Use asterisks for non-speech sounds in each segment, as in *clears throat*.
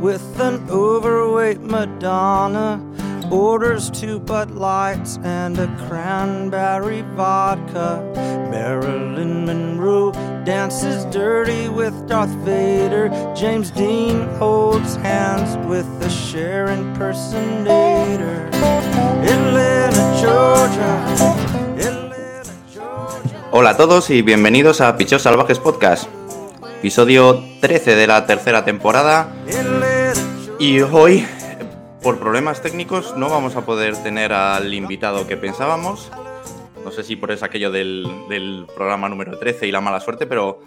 with an overweight Madonna. Orders two Bud Lights and a cranberry vodka. Marilyn Monroe dances dirty with Darth Vader. James Dean holds hands with the Cher impersonator. Atlanta, Georgia. Atlanta, Georgia. Hola a todos y bienvenidos a Pichos Salvajes Podcast, episodio 13 de la tercera temporada. Atlanta, Y hoy, por problemas técnicos, no vamos a poder tener al invitado que pensábamos. No sé si por eso aquello del, del programa número 13 y la mala suerte, pero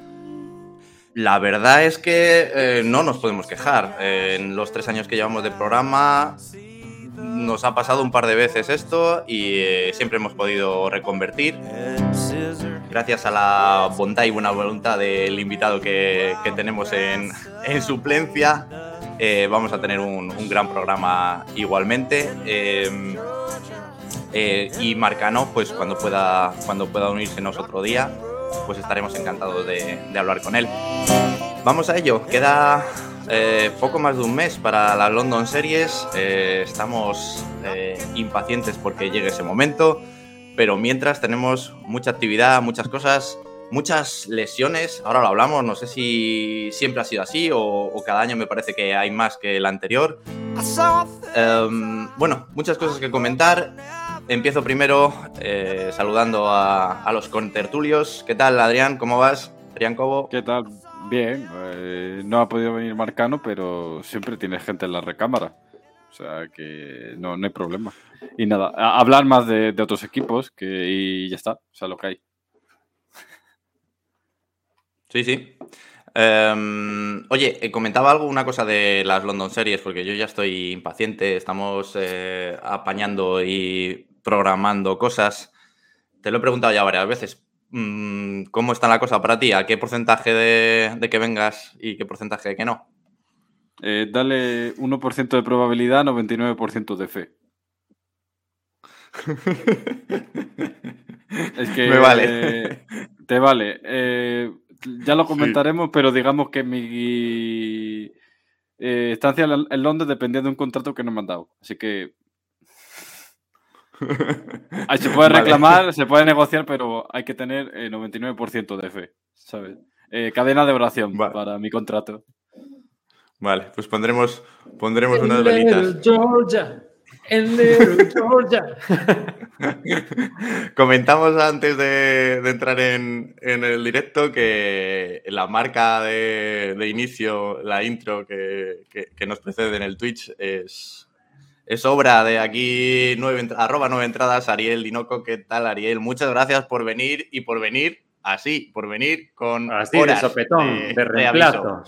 la verdad es que eh, no nos podemos quejar. Eh, en los tres años que llevamos de programa nos ha pasado un par de veces esto y eh, siempre hemos podido reconvertir. Gracias a la bondad y buena voluntad del invitado que, que tenemos en, en suplencia, eh, vamos a tener un, gran programa igualmente. Eh, eh, y Marcano, pues cuando pueda, cuando pueda otro día, pues estaremos encantados de, hablar con él. Vamos a ello, queda poco más de un mes para las London Series. Estamos impacientes porque llegue ese momento, pero mientras tenemos mucha actividad, muchas cosas, muchas lesiones. Ahora lo hablamos, no sé si siempre ha sido así o, cada año me parece que hay más que el anterior. Em, bueno, muchas cosas que comentar. Empiezo primero eh, saludando a, a los contertulios. ¿Qué tal, Adrián? ¿Cómo vas? Adrián Cobo. ¿Qué tal? Bien, eh, no ha podido venir Marcano, pero siempre tiene gente en la recámara. O sea que no, no hay problema. Y nada, hablar más de, de otros equipos que, y ya está. O sea, lo que hay. Sí, sí. Em, oye, eh, comentaba algo, una cosa de las London Series, porque yo ya estoy impaciente, estamos eh, apañando y programando cosas. Te lo he preguntado ya varias veces. Mm, ¿Cómo está la cosa para ti? ¿A qué porcentaje de, de que vengas y qué porcentaje de que no? Eh, dale 1% de probabilidad, 99% de fe. *laughs* Es que Me vale. eh, te vale. Eh, ya lo comentaremos, pero digamos que mi eh, estancia en Londres dependía de un contrato que no me han dado. Así que ahí se puede *laughs* Vale. reclamar, se puede negociar, pero hay que tener eh, 99% de fe, ¿sabes? Eh, cadena de oración Vale. para mi contrato. Vale, pues pondremos, pondremos unas velitas. Georgia. En Little Georgia. Comentamos antes de, de entrar en, en el directo que la marca de, de inicio, la intro que, que- que nos precede en el Twitch es, es obra de aquí, nueve, arroba nueve entradas, Ariel Dinoco. ¿Qué tal, Ariel? Muchas gracias por venir y por venir así, por venir con Así de horas sopetón, de, reemplazo.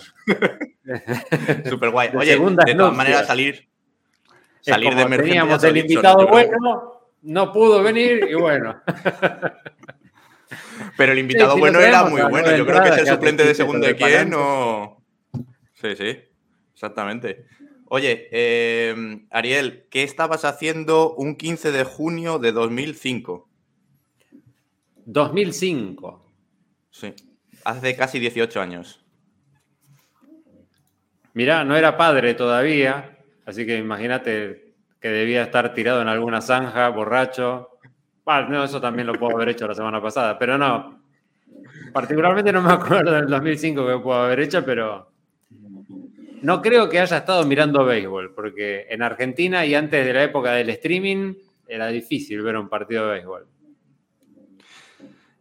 Súper *laughs* guay. De Oye, segundas de todas maneras, salir, Salir de emergencia. Teníamos el invitado bueno, no pudo venir y bueno. *laughs* Pero el invitado sí, bueno era muy bueno. Yo creo que es el entradas, ya suplente de segundo de quién o. Sí, sí. Exactamente. Oye, eh, Ariel, ¿qué estabas haciendo un 15 de junio de 2005? 2005. Sí. Hace casi 18 años. Mirá, no era padre todavía, así que imagínate que debía estar tirado en alguna zanja, borracho. No, eso también lo puedo haber hecho la semana pasada, pero no. Particularmente no me acuerdo del 2005 que puedo haber hecho, pero no creo que haya estado mirando béisbol, porque en Argentina y antes de la época del streaming era difícil ver un partido de béisbol.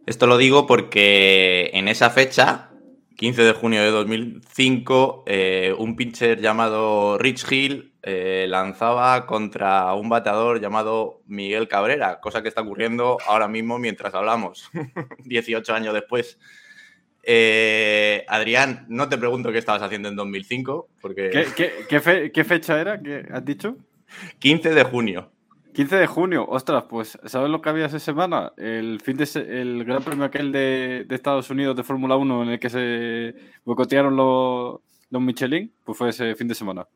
Esto lo digo porque en esa fecha, 15 de junio de 2005, eh, un pitcher llamado Rich Hill eh, lanzaba contra un bateador llamado Miguel Cabrera, cosa que está ocurriendo ahora mismo mientras hablamos, *laughs* 18 años después. Eh, Adrián, no te pregunto qué estabas haciendo en 2005, porque ¿Qué, qué- qué fe- qué fecha era? ¿Qué has dicho? 15 de junio. 15 de junio, ostras, pues ¿sabes lo que había esa semana? El fin de se- el Gran Premio aquel de, de Estados Unidos de Fórmula 1 en el que se boicotearon los, los Michelin, pues fue ese fin de semana.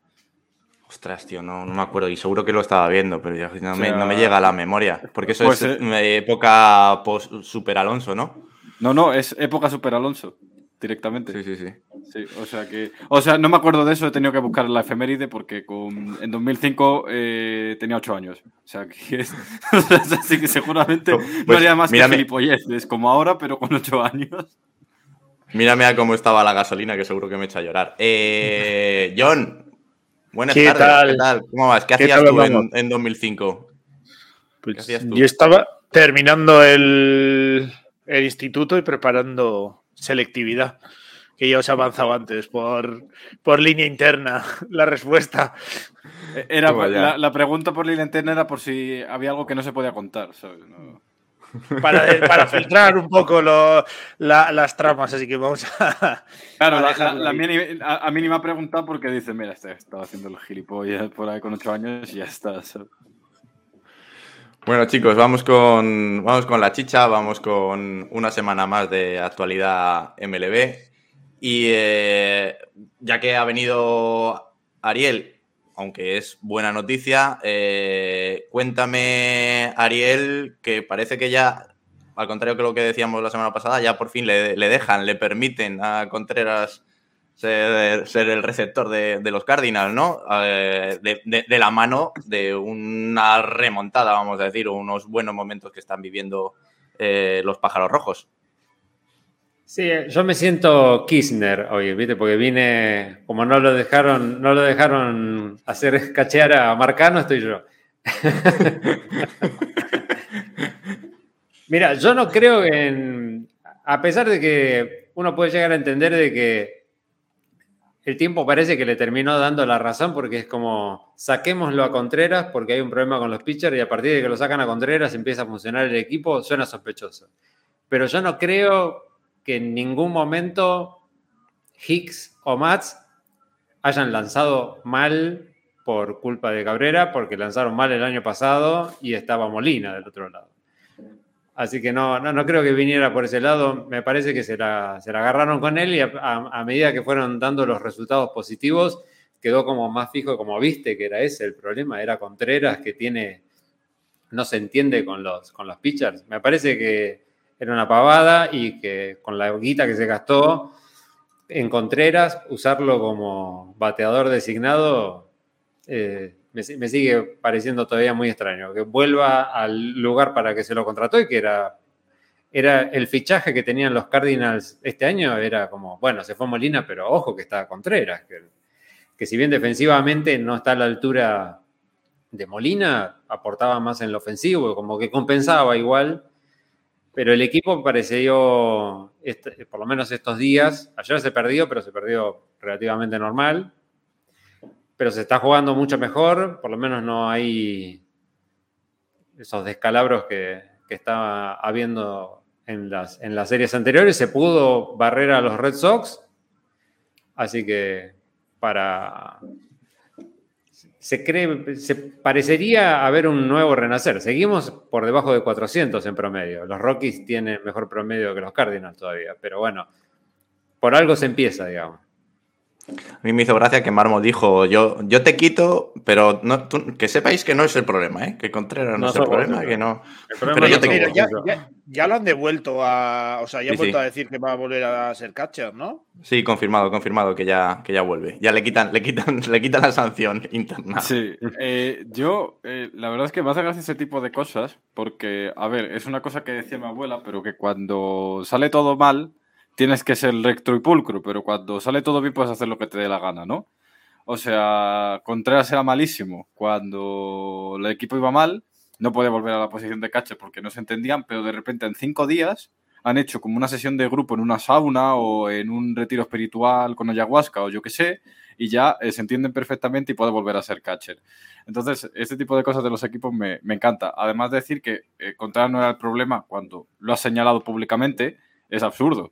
Ostras, tío, no, no me acuerdo y seguro que lo estaba viendo, pero ya no, O me, no me llega a la memoria, porque eso pues, es eh, eh, época post Super Alonso, ¿no? No, no, es época Super Alonso, directamente. Sí, sí, sí. Sí, o sea que. O sea, no me acuerdo de eso, he tenido que buscar la efeméride porque con, en 2005 eh, tenía 8 años. O sea que. *laughs* así que seguramente Pues, no haría más mírame. que gilipolleces como ahora, pero con 8 años. Mírame a cómo estaba la gasolina, que seguro que me echa a llorar. Eh, John, buenas ¿Qué tardes. tal? ¿Qué tal? ¿Cómo vas? ¿Qué, ¿Qué hacías tal tú en, en 2005? ¿Qué Pues hacías tú? yo estaba terminando el, el instituto y preparando selectividad, que ya os he avanzado antes por, por línea interna *laughs* la respuesta. Era, Toma ya. la, la pregunta por la interna era por si había algo que no se podía contar. ¿sabes? No- Para, para filtrar un poco lo- la- las tramas, así que vamos a... Claro, a la, dejarlo la- la ahí. mini- a, a mí ni me ha preguntado porque dice, mira, este estaba haciendo los gilipollas por ahí con 8 años y ya está. Bueno, chicos, vamos con, vamos con la chicha, vamos con una semana más de actualidad MLB. Y eh, ya que ha venido Ariel, aunque es buena noticia, eh, cuéntame, Ariel, que parece que ya, al contrario que lo que decíamos la semana pasada, ya por fin le, dejan, le permiten a Contreras ser, el receptor de, los Cardinals, ¿no? Eh, de la mano de una remontada, vamos a decir, o unos buenos momentos que están viviendo eh, los pájaros rojos. Sí, yo me siento Kirchner hoy, ¿viste? Porque vine, como no lo dejaron, no lo dejaron hacer cachear a Marcano, estoy yo. *laughs* Mira, yo no creo en. A pesar de que uno puede llegar a entender de que el tiempo parece que le terminó dando la razón, porque es como saquémoslo a Contreras porque hay un problema con los pitchers y a partir de que lo sacan a Contreras empieza a funcionar el equipo, suena sospechoso. Pero yo no creo que en ningún momento Hicks o Mats hayan lanzado mal por culpa de Cabrera, porque lanzaron mal el año pasado y estaba Molina del otro lado. Así que no, no, no creo que viniera por ese lado. Me parece que se la, se agarraron con él y a, a- a medida que fueron dando los resultados positivos, quedó como más fijo, como viste que era ese el problema. Era Contreras que tiene, no se entiende con los, con los pitchers. Me parece que era una pavada y que con la guita que se gastó en Contreras, usarlo como bateador designado eh, me, si- me sigue pareciendo todavía muy extraño. Que vuelva al lugar para que se lo contrató y que era, era el fichaje que tenían los Cardinals este año, era como, bueno, se fue Molina, pero ojo que está Contreras, que, que si bien defensivamente no está a la altura de Molina, aportaba más en lo ofensivo, como que compensaba igual. Pero el equipo pareció, este- por lo menos estos días, ayer se perdió, pero se perdió relativamente normal. Pero se está jugando mucho mejor, por lo menos no hay esos descalabros que, que estaba habiendo en las, en las series anteriores. Se pudo barrer a los Red Sox, así que para... Se cree, se parecería haber un nuevo renacer. Seguimos por debajo de 400 en promedio. Los Rockies tienen mejor promedio que los Cardinals todavía, pero bueno, por algo se empieza, digamos. A mí me hizo gracia que Marmo dijo, yo, yo te quito, pero no, tú- que sepáis que no es el problema, ¿eh? que Contreras no, No es el problema, que no. El problema Pero yo te Mira, ya, ya- ya lo han devuelto a. O sea, ya han Sí, vuelto sí. a decir que va a volver a ser catcher, ¿no? Sí, confirmado, confirmado que ya, que ya vuelve. Ya le quitan, le quitan, *laughs* le quitan la sanción interna. Sí, eh, yo, eh, la verdad es que me hace gracia ese tipo de cosas, porque, a ver, es una cosa que decía mi abuela, pero que cuando sale todo mal, tienes que ser recto y pulcro, pero cuando sale todo bien puedes hacer lo que te dé la gana, ¿no? O sea, Contreras era malísimo cuando el equipo iba mal, no puede volver a la posición de catcher porque no se entendían, pero de repente en cinco días han hecho como una sesión de grupo en una sauna o en un retiro espiritual con ayahuasca o yo qué sé, y ya eh, se entienden perfectamente y puede volver a ser catcher. Entonces, este tipo de cosas de los equipos me, me encanta. Además de decir que eh, Contreras no era el problema cuando lo ha señalado públicamente, es absurdo.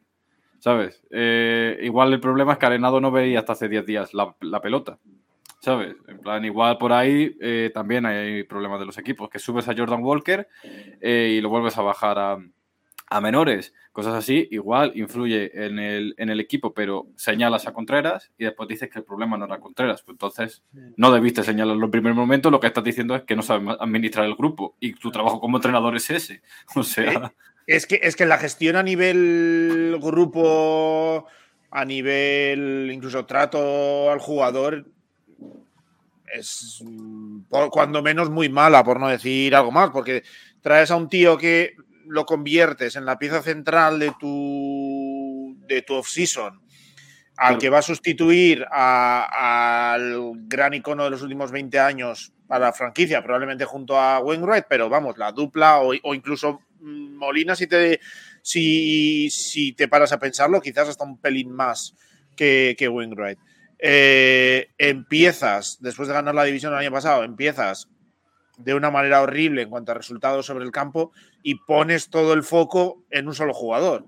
¿Sabes? Eh, igual el problema es que Arenado no veía hasta hace 10 días la, la pelota. ¿Sabes? En plan, igual por ahí eh, también hay problemas de los equipos, que subes a Jordan Walker eh, y lo vuelves a bajar a, a menores, cosas así, igual influye en el, en el equipo, pero señalas a Contreras y después dices que el problema no era Contreras. Pues entonces no debiste señalarlo en primer momento, lo que estás diciendo es que no sabes administrar el grupo y tu trabajo como entrenador es ese. *laughs* O sea, Es que, es que la gestión a nivel grupo a nivel incluso trato al jugador es por- cuando menos muy mala, por no decir algo más, porque traes a un tío que lo conviertes en la pieza central de tu, de tu off-season, al que va a sustituir al gran icono de los últimos 20 años para la franquicia, probablemente junto a Wainwright, pero vamos, la dupla o, o incluso Molina, si te, si, si te paras a pensarlo, quizás hasta un pelín más que, que Wainwright. Eh, empiezas, después de ganar la división el año pasado, empiezas de una manera horrible en cuanto a resultados sobre el campo y pones todo el foco en un solo jugador.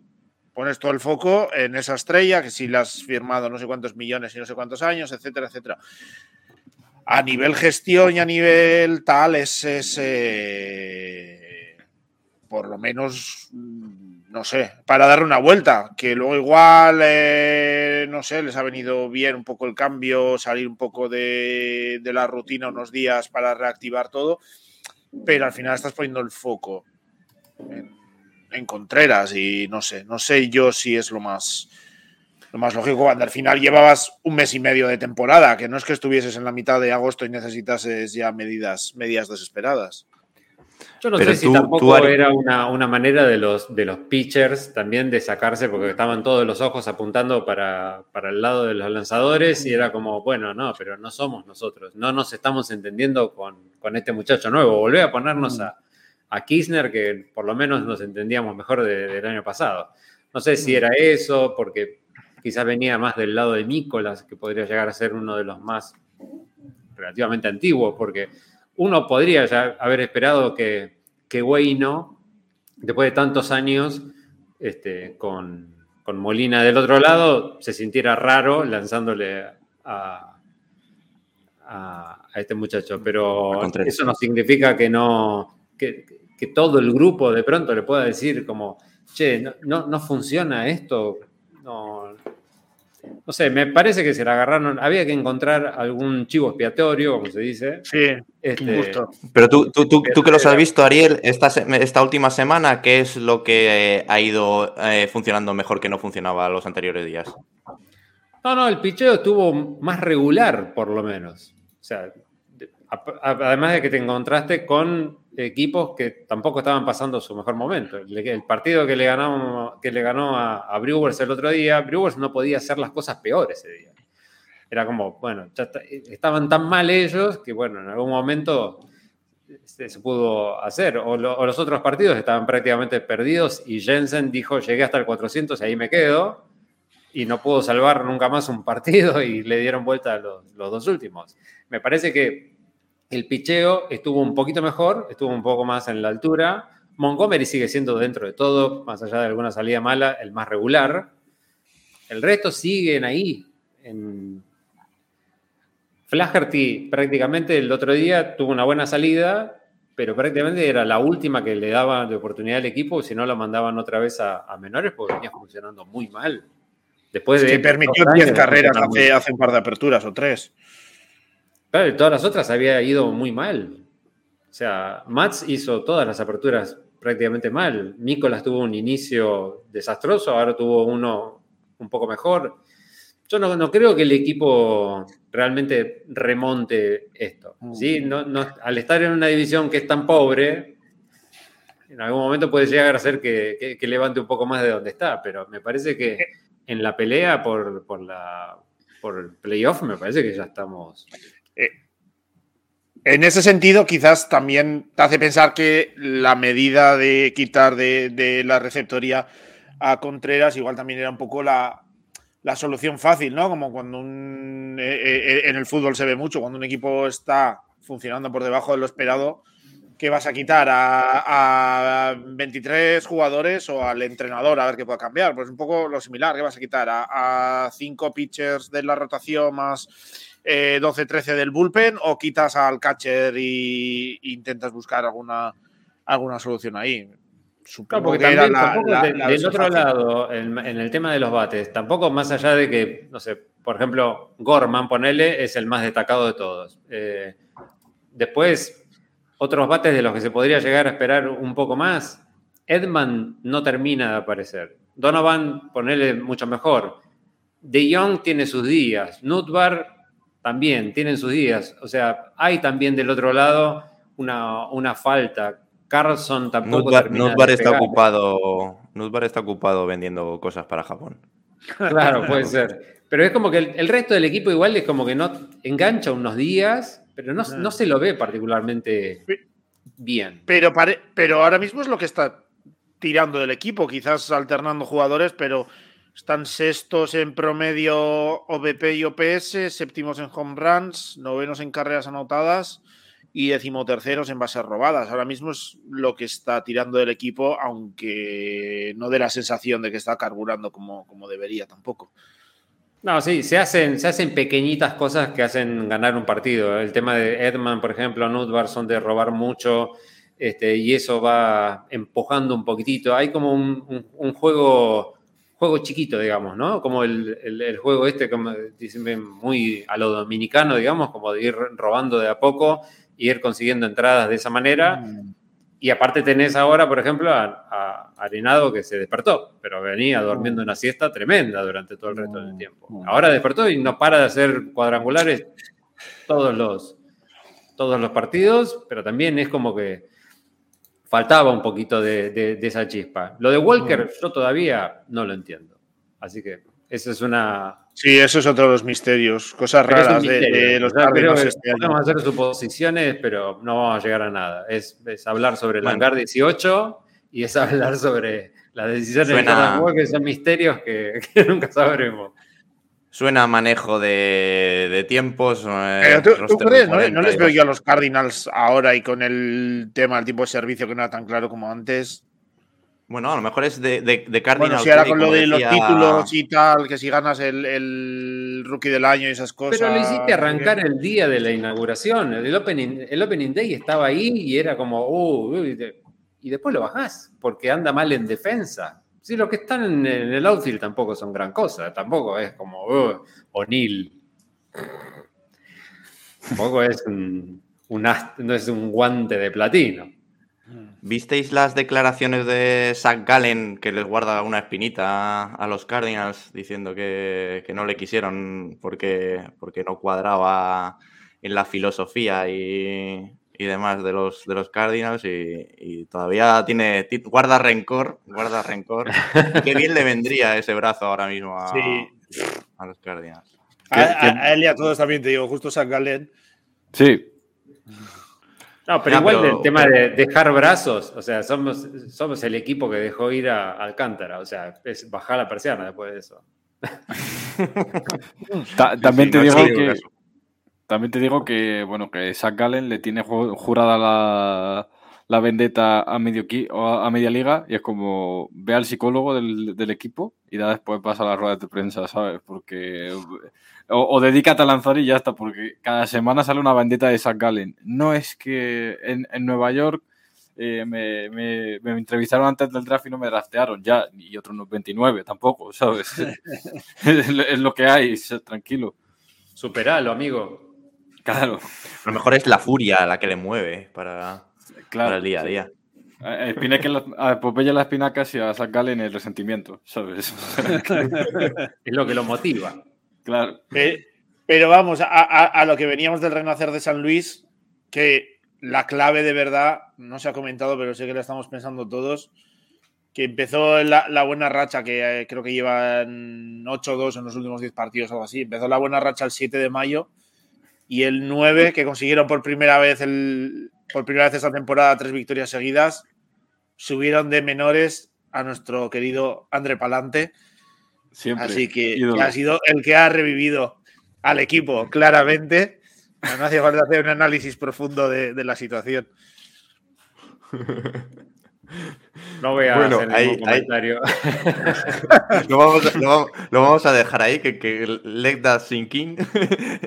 Pones todo el foco en esa estrella, que si la has firmado no sé cuántos millones y no sé cuántos años, etcétera, etcétera. A nivel gestión y a nivel tal, es, es, eh, por lo menos, mm, no sé, para darle una vuelta, que luego igual, eh, no sé, les ha venido bien un poco el cambio, salir un poco de, la rutina unos días para reactivar todo, pero al final estás poniendo el foco en, en Contreras y no sé, no sé yo si es lo más, lo más lógico cuando al final llevabas un mes y medio de temporada, que no es que estuvieses en la mitad de agosto y necesitases ya medidas, medidas desesperadas. Yo no Pero sé si tú- tampoco tú, era una, una manera de los, de los pitchers también de sacarse, porque estaban todos los ojos apuntando para, para el lado de los lanzadores y era como, bueno, no, pero no somos nosotros, no nos estamos entendiendo con, con este muchacho nuevo. Volvé a ponernos a, a Kirchner, que por lo menos nos entendíamos mejor de- del año pasado. No sé si era eso, porque quizás venía más del lado de Nicolás, que podría llegar a ser uno de los más relativamente antiguos, porque uno podría ya haber esperado que, que Guaino, después de tantos años, este, con, con Molina del otro lado, se sintiera raro lanzándole a, a- a este muchacho. Pero eso no significa que no. Que, que todo el grupo de pronto le pueda decir como, che, no, no, no funciona esto. No, no sé, me parece que se la agarraron. Había que encontrar algún chivo expiatorio, como se dice. Sí, Este, justo. Pero tú, tú, tú, tú que los Era- has visto, Ariel, esta, esta última semana, ¿qué es lo que eh, ha ido eh, funcionando mejor que no funcionaba los anteriores días? No, no, el picheo estuvo más regular, por lo menos. O sea, además de que te encontraste con equipos que tampoco estaban pasando su mejor momento. El, partido que le ganó, que le ganó a, a Brewers el otro día, Brewers no podía hacer las cosas peores ese día. Era como, bueno, estaban tan mal ellos que, bueno, en algún momento se, pudo hacer. O, lo- o los otros partidos estaban prácticamente perdidos y Jensen dijo, llegué hasta el 400 y ahí me quedo y no pudo salvar nunca más un partido y le dieron vuelta a los dos últimos. Me parece que el picheo estuvo un poquito mejor, estuvo un poco más en la altura. Montgomery sigue siendo dentro de todo, más allá de alguna salida mala, el más regular. El resto siguen ahí. En... Flaherty prácticamente el otro día tuvo una buena salida, pero prácticamente era la última que le daban de oportunidad al equipo, si no lo mandaban otra vez a, a menores porque venía funcionando muy mal. Después de que permitió dos 10 años de carreras hace, hace un par de aperturas o tres. Claro, y todas las otras había ido muy mal. O sea, Mats hizo todas las aperturas prácticamente mal. Nicolás tuvo un inicio desastroso, ahora tuvo uno un poco mejor. Yo no, no creo que el equipo realmente remonte esto. ¿sí? No, no- al estar en una división que es tan pobre, en algún momento puede llegar a ser que, que- que levante un poco más de donde está, pero me parece que en la pelea por, por, la, por el playoff, me parece que ya estamos En ese sentido, quizás también te hace pensar que la medida de quitar de, la receptoría a Contreras igual también era un poco la, la solución fácil, ¿no? Como cuando un, eh, eh, en el fútbol se ve mucho, cuando un equipo está funcionando por debajo de lo esperado, ¿qué vas a quitar? ¿A, a 23 jugadores o al entrenador a ver qué pueda cambiar? Pues un poco lo similar, ¿qué vas a quitar? ¿A, a cinco pitchers de la rotación más eh, 12-13 del bullpen o quitas al catcher y, e intentas buscar alguna, alguna solución ahí? Supongo Claro, porque también la- tampoco la- de- la del otro fácil. lado, en, en el tema de los bates, tampoco más allá de que, no sé, por ejemplo, Gorman, ponele, es el más destacado de todos. Eh, después, otros bates de los que se podría llegar a esperar un poco más, Edman no termina de aparecer. Donovan, ponele mucho mejor. De Jong tiene sus días, Nutbar también tienen sus días. O sea, hay también del otro lado una, una falta. Carlson tampoco. Nutbar, está ocupado. Nutbar está ocupado vendiendo cosas para Japón. *laughs* Claro, puede ser. Pero es como que el, el resto del equipo igual es como que no engancha unos días, pero no, no se lo ve particularmente bien. Pero, pare- pero ahora mismo es lo que está tirando del equipo, quizás alternando jugadores, pero están sextos en promedio OBP y OPS, séptimos en home runs, novenos en carreras anotadas y decimoterceros en bases robadas. Ahora mismo es lo que está tirando del equipo, aunque no dé la sensación de que está carburando como, como debería tampoco. No, sí, se hacen, se hacen pequeñitas cosas que hacen ganar un partido. El tema de Edman, por ejemplo, Nutbar son de robar mucho este, y eso va empujando un poquitito. Hay como un juego, juego chiquito, digamos, ¿no? Como el, el- el juego este, como dicen, muy a lo dominicano, digamos, como de ir robando de a poco y ir consiguiendo entradas de esa manera. Y aparte tenés ahora, por ejemplo, a, a Arenado que se despertó, pero venía durmiendo una siesta tremenda durante todo el resto del tiempo. Ahora despertó y no para de hacer cuadrangulares todos los, todos los partidos, pero también es como que faltaba un poquito de, de- de esa chispa. Lo de Walker yo todavía no lo entiendo. Así que esa es una... Sí, eso es otro de los misterios, cosas pero raras de, misterio. de los sea, creo Cardinals este podemos hacer suposiciones, pero no vamos a llegar a nada. Es, es hablar sobre el Bueno. hangar 18 y es hablar sobre las decisiones Suena- de juego, que son misterios que, *laughs* que nunca sabremos. Suena a manejo de, de tiempos. eh, Pero tú, crees, ¿no? 40 No les veo yo a los Cardinals ahora y con el tema del tipo de servicio que no era tan claro como antes. Bueno, a lo mejor es de, de, de Bueno, Cardinals. si ahora con lo de los decía- títulos y tal, que si ganas el, el rookie del año y esas cosas. Pero lo hiciste arrancar el día de la inauguración. El opening, el opening day estaba ahí y era como, uh, uh, y, de- y después lo bajás porque anda mal en defensa. Sí, los que están en, en el outfield tampoco son gran cosa. Tampoco es como uh, O'Neill. Tampoco es un, guante de platino. ¿Visteis las declaraciones de Zach Gallen que les guarda una espinita a, los Cardinals diciendo que, no le quisieron porque no cuadraba en la filosofía y, y demás de los, de los Cardinals y, y todavía tiene ti- guarda rencor, guarda rencor. *laughs* Qué bien le vendría ese brazo ahora mismo a, Sí. a los Cardinals. A, a- a él y a todos también te digo, justo San Galen. Sí, No, pero Ya, igual pero- del tema de dejar brazos, o sea, somos, somos el equipo que dejó ir a Alcántara, o sea, es bajar la persiana después de eso. Ta- también sí, te no digo que caso. También te digo que bueno que Zach Gallen le tiene ju- jurada la, la vendetta a medio a, media liga y es como ve al psicólogo del, del equipo y ya después pasa a las ruedas de prensa, ¿sabes? Porque o, o dedícate a lanzar y ya está, porque cada semana sale una vendetta de Zach Gallen. No es que en, en Nueva York eh, me, me- me entrevistaron antes del draft y no me draftearon ya, y otros no 29 tampoco, ¿sabes? *laughs* es lo que hay, tranquilo. Superalo, amigo. Claro, A lo mejor es la furia la que le mueve para, claro. para el día a día. A Espinaca Popeye en las espinacas y a Zach Gallen el resentimiento, ¿sabes? *laughs* Es lo que lo motiva. claro. Pe- Pero vamos, a, a- a lo que veníamos del renacer de San Luis, que la clave de verdad, no se ha comentado, pero sé que la estamos pensando todos, que empezó la, la buena racha, que eh, creo que llevan 8-2 en los últimos 10 partidos o algo así, empezó la buena racha el 7 de mayo y el 9, que consiguieron por primera vez, el, por primera vez esta temporada tres victorias seguidas, subieron de menores a nuestro querido André Palante. Siempre. Así que, ha sido el que ha revivido al equipo, claramente. No hace falta hacer un análisis profundo de, de la situación. *laughs* No voy a Bueno, hacer ahí- ningún ahí- comentario. *laughs* lo, vamos, a- lo vamos- lo vamos a dejar ahí, que, que let that sink in.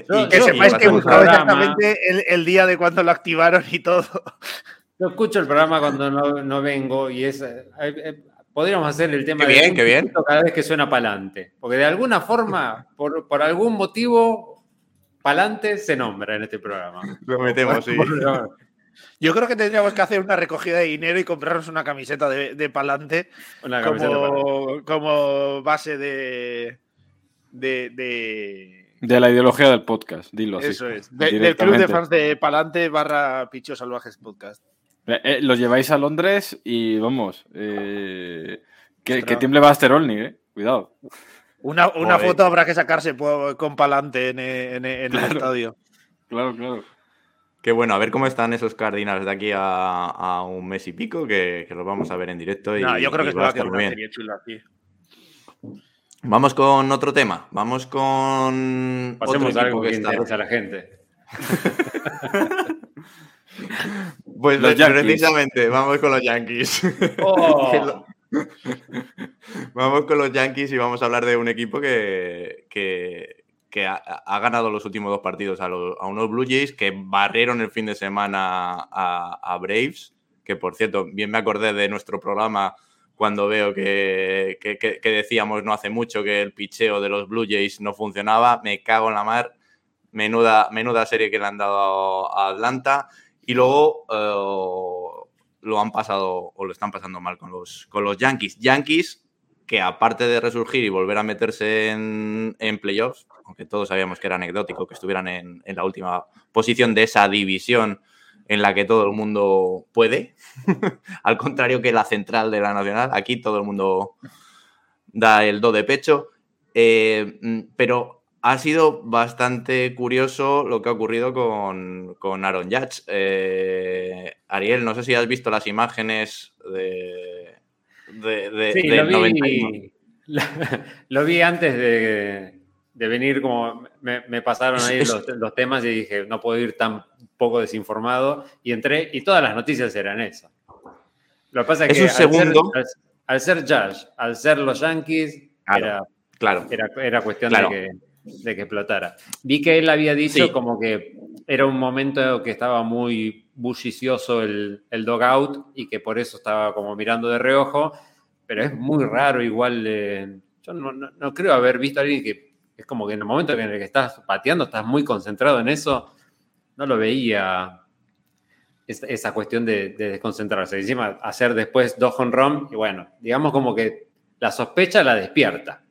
No, Y Que yo- sepáis que he pasamos buscado a- programa. exactamente el, el día de cuando lo activaron y todo. Yo escucho el programa cuando no, no vengo y es. eh, eh, podríamos hacer el tema Qué de bien, un qué bien. cada vez que suena pa'lante. Porque de alguna forma, por, por algún motivo, pa'lante se nombra en este programa. Lo metemos, sí. Yo creo que tendríamos que hacer una recogida de dinero y comprarnos una camiseta de, de Palante Una camiseta pa'lante. como, como base de, de, de- De la ideología del podcast, dilo así. eso es, de- del club de fans de Palante barra Pichos Salvajes Podcast. Eh, eh, lo lleváis a Londres y vamos, eh, que, que tiemble Buster Olney, eh. Cuidado. Una, una foto habrá que sacarse con Palante en, en- en el estadio. Claro, claro. Qué bueno, a ver cómo están esos Cardinals de aquí a, a un mes y pico, que, que los vamos a ver en directo. Y, No, yo creo y que va a quedar estar una muy bien. serie chula aquí. Vamos con otro tema. Vamos con Pasemos otro a algo que está. interesa a la gente. *laughs* Pues Los Yankees. precisamente, vamos con los Yankees. *laughs* Oh, vamos con los Yankees y vamos a hablar de un equipo que, que, que ha, ganado los últimos dos partidos a, los- unos Blue Jays que barrieron el fin de semana a, Braves. Que por cierto, bien me acordé de nuestro programa cuando veo que- que decíamos no hace mucho que el picheo de los Blue Jays no funcionaba. Me cago en la mar. Menuda, menuda serie que le han dado a Atlanta. Y luego eh, lo han pasado o lo están pasando mal con los, con los Yankees. Yankees que aparte de resurgir y volver a meterse en, playoffs, aunque todos sabíamos que era anecdótico que estuvieran en, la última posición de esa división en la que todo el mundo puede, *laughs* al contrario que la central de la nacional, aquí todo el mundo da el do de pecho, Eh, pero ha sido bastante curioso lo que ha ocurrido con, con Aaron Judge. Eh, Ariel, no sé si has visto las imágenes de, de, de- sí, lo 91. vi, *laughs* lo vi antes de, de venir, como me, me pasaron ahí los, los temas y dije, no puedo ir tan poco desinformado. Y entré y todas las noticias eran esas. Lo que pasa es Es que un al ser- segundo. al, al ser Judge, al ser los Yankees, Claro. era, Claro. era, era cuestión Claro. de, que, de que explotara. Vi que él había dicho Sí. como que era un momento que estaba muy bullicioso el, el dogout y que por eso estaba como mirando de reojo, pero es muy raro igual. yo no, no- creo haber visto a alguien que es como que en el momento en el que estás pateando, estás muy concentrado en eso, no lo veía esa, esa cuestión de, de desconcentrarse. Encima, hacer después dos home run, y bueno, digamos como que la sospecha la despierta.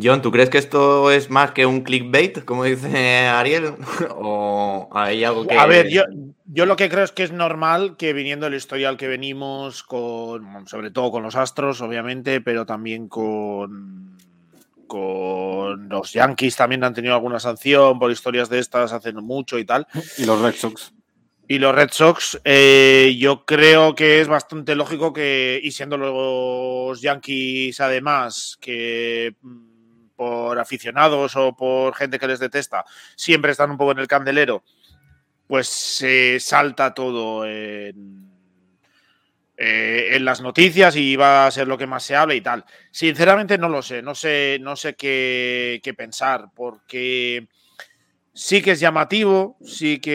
John, ¿tú crees que esto es más que un clickbait, como dice Ariel? *laughs* ¿O hay algo que.? A ver, yo, yo lo que creo es que es normal que viniendo el historial que venimos con, sobre todo con los Astros, obviamente, pero también con, con los Yankees también han tenido alguna sanción por historias de estas hace mucho y tal. Y los Red Sox. Y los Red Sox, eh, yo creo que es bastante lógico que, y siendo los Yankees además, que mm, por aficionados o por gente que les detesta, siempre están un poco en el candelero, pues se salta todo en, eh, en las noticias y va a ser lo que más se hable y tal. Sinceramente no lo sé, no sé, no sé qué, qué pensar, porque sí que es llamativo, sí que,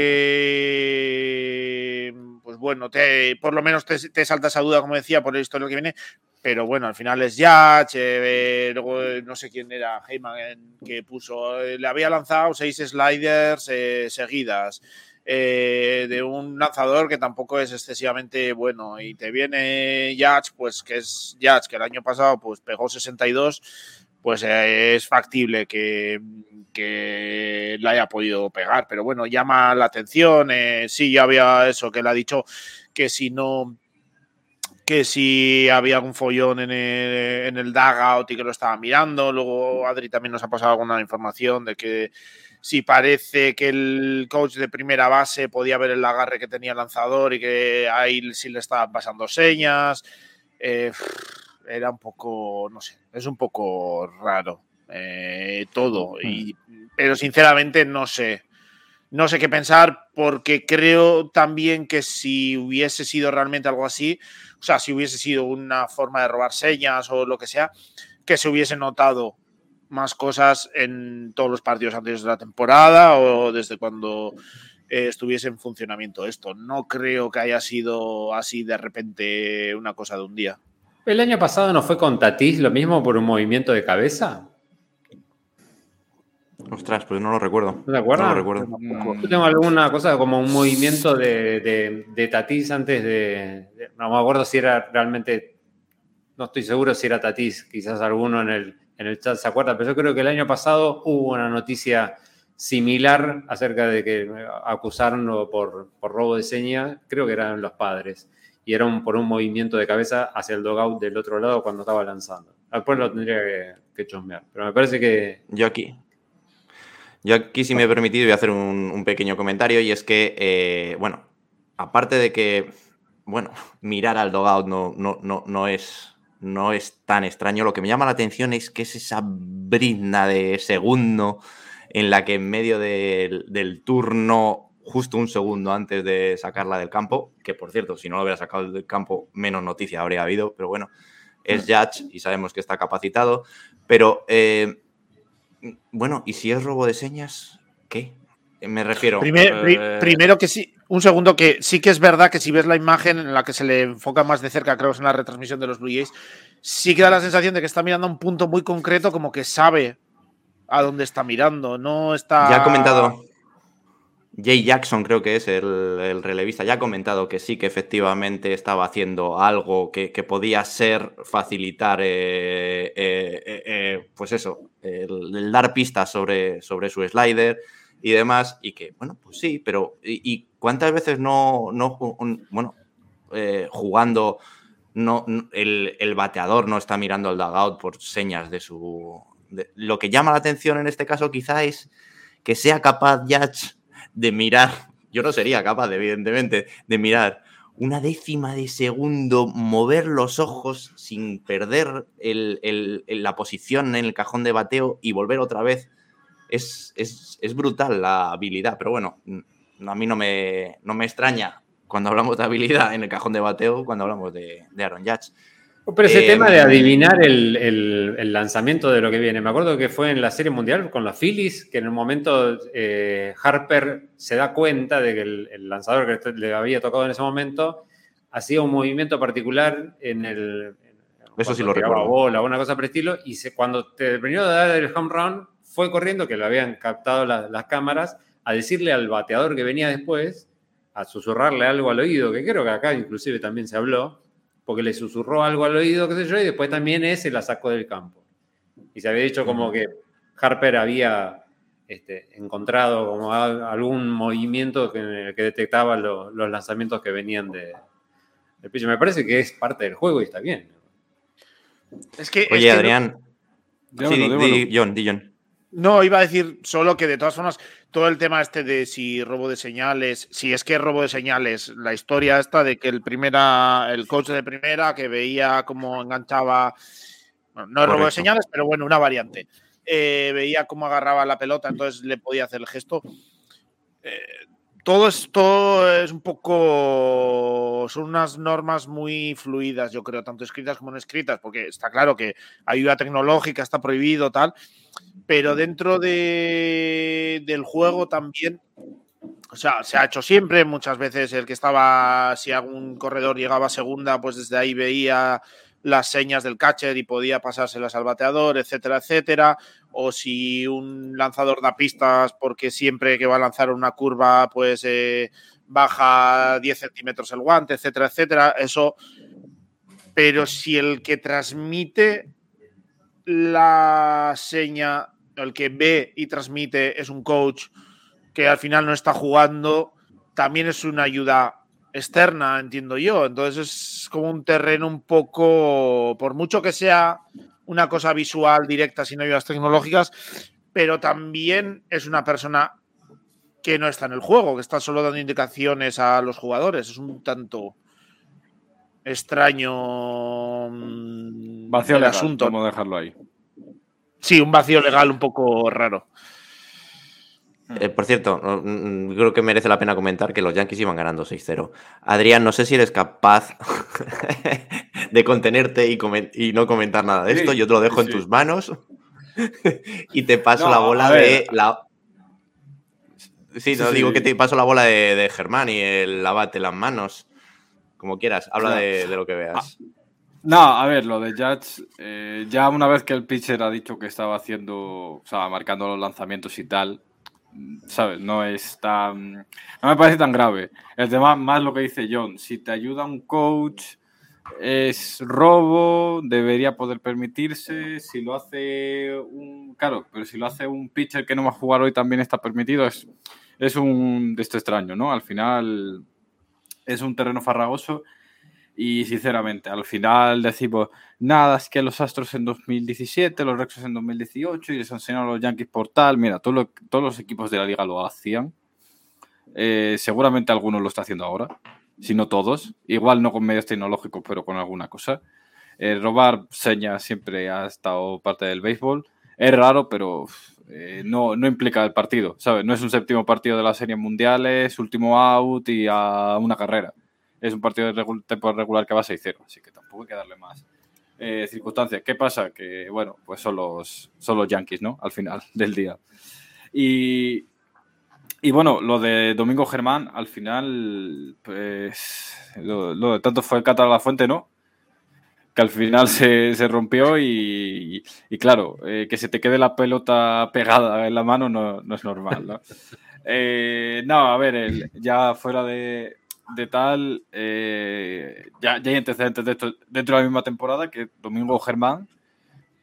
pues bueno, te, por lo menos te, te salta esa duda, como decía, por el historial que viene, pero bueno, al final es Yach, eh, luego eh, no sé quién era, Heyman, que puso, eh, le había lanzado seis sliders eh, seguidas. eh, de un lanzador que tampoco es excesivamente bueno y te viene Yach, pues que es Yach, que el año pasado pues pegó 62 pues eh, es factible que, que la haya podido pegar. Pero bueno, llama la atención. eh, sí, ya había eso, que él ha dicho que si no que si había algún follón en el, en el dugout y que lo estaba mirando. Luego Adri también nos ha pasado alguna información de que si parece que el coach de primera base podía ver el agarre que tenía el lanzador y que ahí sí le estaban pasando señas. Eh, era un poco, no sé, es un poco raro eh, todo. Y, pero sinceramente no sé. No sé qué pensar porque creo también que si hubiese sido realmente algo así, o sea, si hubiese sido una forma de robar señas o lo que sea, que se hubiese notado más cosas en todos los partidos antes de la temporada o desde cuando eh, estuviese en funcionamiento esto. No creo que haya sido así de repente una cosa de un día. ¿El año pasado no fue con Tatís lo mismo por un movimiento de cabeza? Ostras, pues no lo recuerdo. ¿No te acuerdas? No lo recuerdo. Yo tengo alguna cosa como un movimiento de, de, de Tatís antes de, de- No me acuerdo si era realmente. No estoy seguro si era Tatís, quizás alguno en el, en el chat se acuerda, pero yo creo que el año pasado hubo una noticia similar acerca de que acusaron por, por robo de seña, creo que eran los padres, y era por un movimiento de cabeza hacia el dogout del otro lado cuando estaba lanzando. Después lo tendría que, que pero me parece que Yo aquí. Yo aquí, si me he permitido, voy a hacer un, pequeño comentario y es que, eh, bueno, aparte de que, bueno, *laughs* mirar al dogout no, no, no, no, es, no es tan extraño, lo que me llama la atención es que es esa brizna de segundo en la que en medio del turno, justo un segundo antes de sacarla del campo, que por cierto, si no lo hubiera sacado del campo, menos noticia habría habido, pero bueno, es Judge y sabemos que está capacitado, pero... eh, bueno, ¿y si es robo de señas? ¿Qué? Me refiero. Primer- pri- eh, primero que sí, un segundo que sí que es verdad que si ves la imagen en la que se le enfoca más de cerca, creo que es en la retransmisión de los Blue Jays, sí que da la sensación de que está mirando a un punto muy concreto, como que sabe a dónde está mirando, no está. Ya ha comentado. Jay Jackson, creo que es el, el relevista, ya ha comentado que sí, que efectivamente estaba haciendo algo que, que podía ser facilitar, eh, eh, eh, pues eso, el, dar pistas sobre, sobre su slider y demás, y que, bueno, pues sí, pero ¿y, cuántas veces no, no bueno, jugando, no, el, el bateador no está mirando al dugout por señas de su... lo que llama la atención en este caso quizá es que sea capaz Judge de mirar, yo no sería capaz, evidentemente, de mirar una décima de segundo, mover los ojos sin perder el- el- la posición en el cajón de bateo y volver otra vez. Es, es- es brutal la habilidad, pero bueno, a mí no me, no me extraña cuando hablamos de habilidad en el cajón de bateo, cuando hablamos de, de Aaron Judge. Pero ese Eh, tema de adivinar el, el- el lanzamiento de lo que viene, me acuerdo que fue en la Serie Mundial con los Phillies, que en un momento eh, Harper se da cuenta de que el, el lanzador que le había tocado en ese momento hacía un movimiento particular en el... en- Eso sí lo recuerdo. bola una cosa por el estilo, y se, cuando terminó de dar el home run, fue corriendo, que lo habían captado la- las cámaras, a decirle al bateador que venía después, a susurrarle algo al oído, que creo que acá inclusive también se habló, porque le susurró algo al oído, qué sé yo, y después también ese la sacó del campo. Y se había dicho como que Harper había este, encontrado como algún movimiento que, en el que detectaba lo- los lanzamientos que venían de, del pitcher. Me parece que es parte del juego y está bien. Es que, es Oye, que no- Adrián. Dímelo, sí, di- dímelo. di- John, di John. No, iba a decir solo que de todas formas, todo el tema este de si robo de señales, si es que es robo de señales, la historia esta de que el primera, el coach de primera que veía cómo enganchaba, bueno, no es robo de señales, pero bueno, una variante. eh, veía cómo agarraba la pelota, entonces le podía hacer el gesto. Eh, todo esto es un poco. Son unas normas muy fluidas, yo creo, tanto escritas como no escritas, porque está claro que ayuda tecnológica está prohibido, tal, pero dentro de, del juego también. O sea, se ha hecho siempre, muchas veces el que estaba, si algún corredor llegaba a segunda, pues desde ahí veía las señas del catcher y podía pasárselas al bateador, etcétera, etcétera. O si un lanzador da pistas porque siempre que va a lanzar una curva, pues eh, baja 10 centímetros el guante, etcétera, etcétera. Eso. Pero si el que transmite la seña, el que ve y transmite es un coach que al final no está jugando, también es una ayuda externa, entiendo yo. Entonces es como un terreno un poco, por mucho que sea una cosa visual directa sin ayudas tecnológicas, pero también es una persona que no está en el juego, que está solo dando indicaciones a los jugadores. Es un tanto extraño mm, Vacío el legal, asunto. Vamos a dejarlo ahí. Sí, un vacío legal un poco raro. Eh, por cierto, mm, creo que merece la pena comentar que los Yankees iban ganando 6-0. Adrián, no sé si eres capaz *laughs* de contenerte y, no comentar nada de Sí, esto. Yo te lo dejo en tus manos *laughs* y te paso No, la bola de la. Sí, no sí. digo que te paso la bola de, de Germán y el abate las manos. Como quieras, habla de, de lo que veas. No, a ver, lo de Judge, eh, ya una vez que el pitcher ha dicho que estaba haciendo, o sea, marcando los lanzamientos y tal, ¿sabes? No es tan. No me parece tan grave. El tema, más lo que dice John, si te ayuda un coach es robo, debería poder permitirse. Si lo hace un. Claro, pero si lo hace un pitcher que no va a jugar hoy también está permitido, es, es un esto extraño, ¿no? Al final es un terreno farragoso y sinceramente, al final decimos, nada, es que los Astros en 2017, los Rexos en 2018 y les enseñaron a los Yankees por tal. Mira, todos los equipos de la liga lo hacían. Eh, seguramente algunos lo está haciendo ahora si no todos, igual no con medios tecnológicos, pero con alguna cosa. Eh, robar señas siempre ha estado parte del béisbol. Es raro, pero eh, no, no, implica el partido, ¿sabes? No es un séptimo partido de las series mundiales, último out y a una carrera. Es un partido de tiempo regular que va a 6-0, así que tampoco hay que darle más eh, circunstancias. ¿Qué pasa? Que, bueno, pues son los, son los Yankees, ¿no? Al final *laughs* del día. Y, y bueno, lo de Domingo Germán, al final, pues, lo, de tanto fue el cata a la fuente, ¿no? Que al final se, rompió y, claro, eh, que se te quede la pelota pegada en la mano no, es normal, ¿no? *laughs* Eh, no, a ver, ya fuera de, tal, eh, ya, ya, hay antecedentes de esto dentro de la misma temporada que Domingo Germán,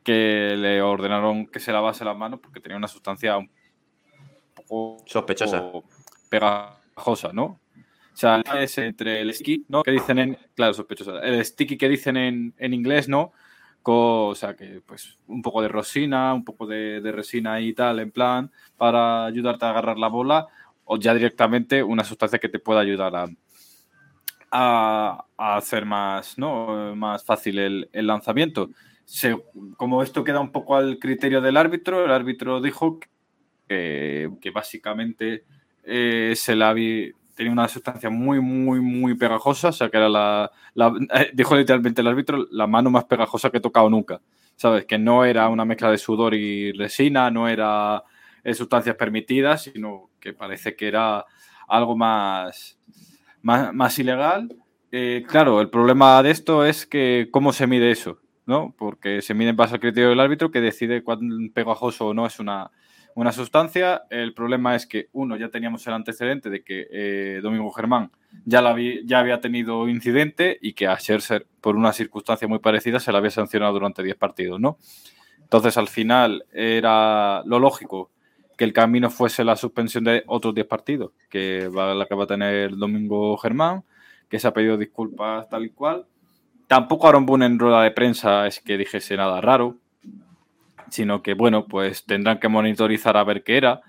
que le ordenaron que se lavase las manos porque tenía una sustancia sospechosa, pegajosa, ¿no? O sea, es entre el sticky, ¿no? Que dicen en, claro, sospechosa, el sticky que dicen en, en inglés, ¿no? o sea, que pues un poco de rosina, un poco de, resina y tal, en plan, para ayudarte a agarrar la bola, o ya directamente una sustancia que te pueda ayudar a, a, hacer más, ¿no? más fácil el, lanzamiento. como esto queda un poco al criterio del árbitro, el árbitro dijo que, básicamente eh, se la tenía una sustancia muy, muy, muy pegajosa, o sea que era la, eh, dijo literalmente el árbitro, la mano más pegajosa que he tocado nunca, ¿sabes? Que no era una mezcla de sudor y resina, no era eh, sustancias permitidas, sino que parece que era algo más, más, ilegal. claro, el problema de esto es que cómo se mide eso, ¿no? Porque se mide en base al criterio del árbitro que decide cuán pegajoso o no es una, una sustancia. El problema es que, uno, ya teníamos el antecedente de que eh, Domingo Germán ya, la ya había tenido incidente y que a Scherzer, por una circunstancia muy parecida, se la había sancionado durante 10 partidos, ¿no? Entonces, al final, era lo lógico que el camino fuese la suspensión de otros 10 partidos, que va la que va a tener Domingo Germán, que se ha pedido disculpas tal y cual. Tampoco Aaron Boone en rueda de prensa es que dijese nada raro, sino que, bueno, pues tendrán que monitorizar a ver qué era,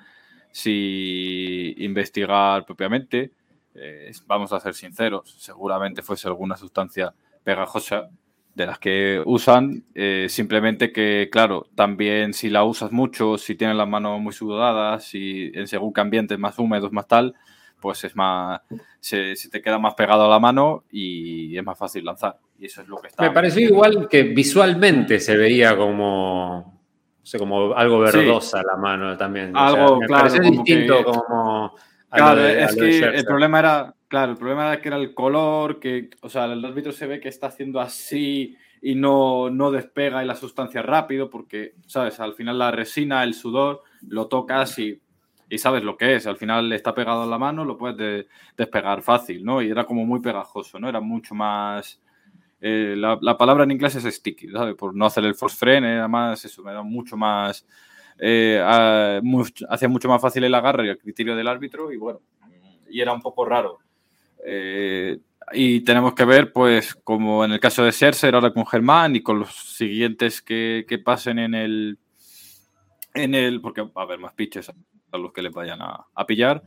si investigar propiamente. Eh, vamos a ser sinceros, seguramente fuese alguna sustancia pegajosa de las que usan, eh, simplemente que, claro, también si la usas mucho, si tienes las manos muy sudadas, y en según que ambientes más húmedos, más tal, pues es más, se, te queda más pegado a la mano y es más fácil lanzar. Y eso es lo que está. Me pareció igual que visualmente se veía como sé, como algo verdosa la mano también. Algo, me claro. distinto como. Claro, es que el problema era. Claro, el problema era que era el color, que, o sea, el árbitro se ve que está haciendo así y no, no despega y la sustancia rápido, porque, ¿sabes? Al final la resina, el sudor, lo tocas y, y sabes lo que es. Al final está pegado en la mano, lo puedes despegar fácil, ¿no? Y era como muy pegajoso, ¿no? Era mucho más eh, la, palabra en inglés es sticky, ¿sabes? Por no hacer el force eh, además eso me da mucho más, eh, hacía mucho más fácil el agarre y el criterio del árbitro y bueno, y era un poco raro. y tenemos que ver, pues, como en el caso de Scherzer, ahora con Germán y con los siguientes que, pasen en el, en el, porque va a haber más pitches a los que les vayan a, a pillar,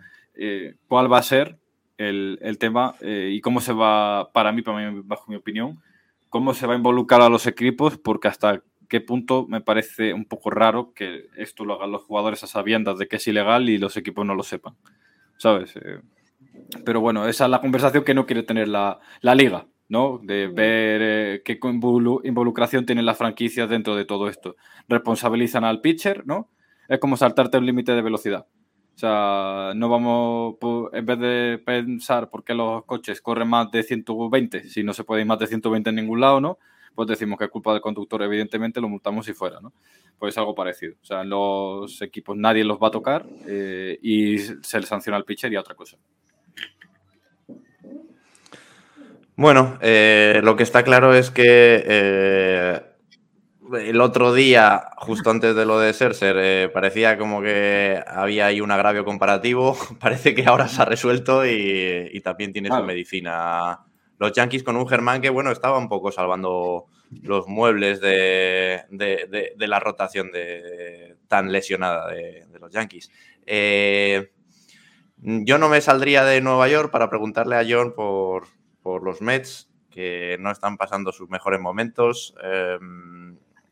cuál va a ser el, el tema y cómo se va, para mí, para mí, bajo mi opinión, cómo se va a involucrar a los equipos, porque hasta qué punto me parece un poco raro que esto lo hagan los jugadores a sabiendas de que es ilegal y los equipos no lo sepan, ¿sabes? Eh, pero bueno, esa es la conversación que no quiere tener la, liga, ¿no? De ver eh, qué involucración tienen las franquicias dentro de todo esto. Responsabilizan al pitcher, ¿no? Es como saltarte un límite de velocidad. O sea, no vamos, en vez de pensar por qué los coches corren más de 120, si no se puede ir más de 120 en ningún lado, ¿no? Pues decimos que es culpa del conductor, evidentemente lo multamos si fuera, ¿no? Pues es algo parecido. O sea, en los equipos nadie los va a tocar eh, y se le sanciona al pitcher y a otra cosa. Bueno, eh, lo que está claro es que eh, el otro día, justo antes de lo de Serser, eh, parecía como que había ahí un agravio comparativo. *laughs* Parece que ahora se ha resuelto y, y también tiene Claro. su medicina. Los Yankees con un Germán que, bueno, estaba un poco salvando los muebles de, de- la rotación tan lesionada de, los Yankees. Eh, yo no me saldría de Nueva York para preguntarle a John por, por los Mets, que no están pasando sus mejores momentos. Eh,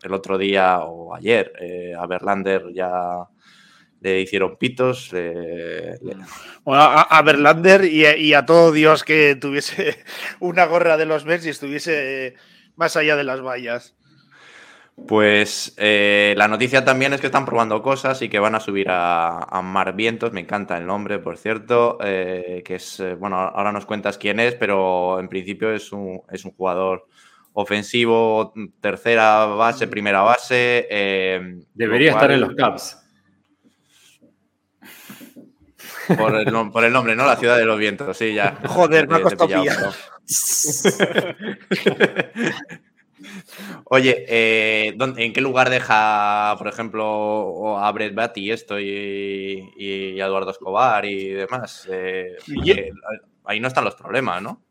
el otro día o ayer eh, a Verlander ya le hicieron pitos. eh, le- Bueno, a, a Verlander y, a- y a todo Dios que tuviese *laughs* una gorra de los Mets y estuviese más allá de las vallas. Pues eh, la noticia también es que están probando cosas y que van a subir a, a Mar Vientos, me encanta el nombre, por cierto, eh, que es, eh, bueno, ahora nos cuentas quién es, pero en principio es un, es un jugador ofensivo, tercera base, primera base. eh, Debería estar en los Caps. Por el, nom- por el nombre, ¿no? La ciudad de los vientos, sí, ya. Joder, me ha costado pillado, pero- *laughs* Oye, eh, ¿dónde- ¿en qué lugar deja, por ejemplo, a Brett Batty esto y, y a Eduardo Escobar y demás? Eh, ahí no están los problemas, ¿no?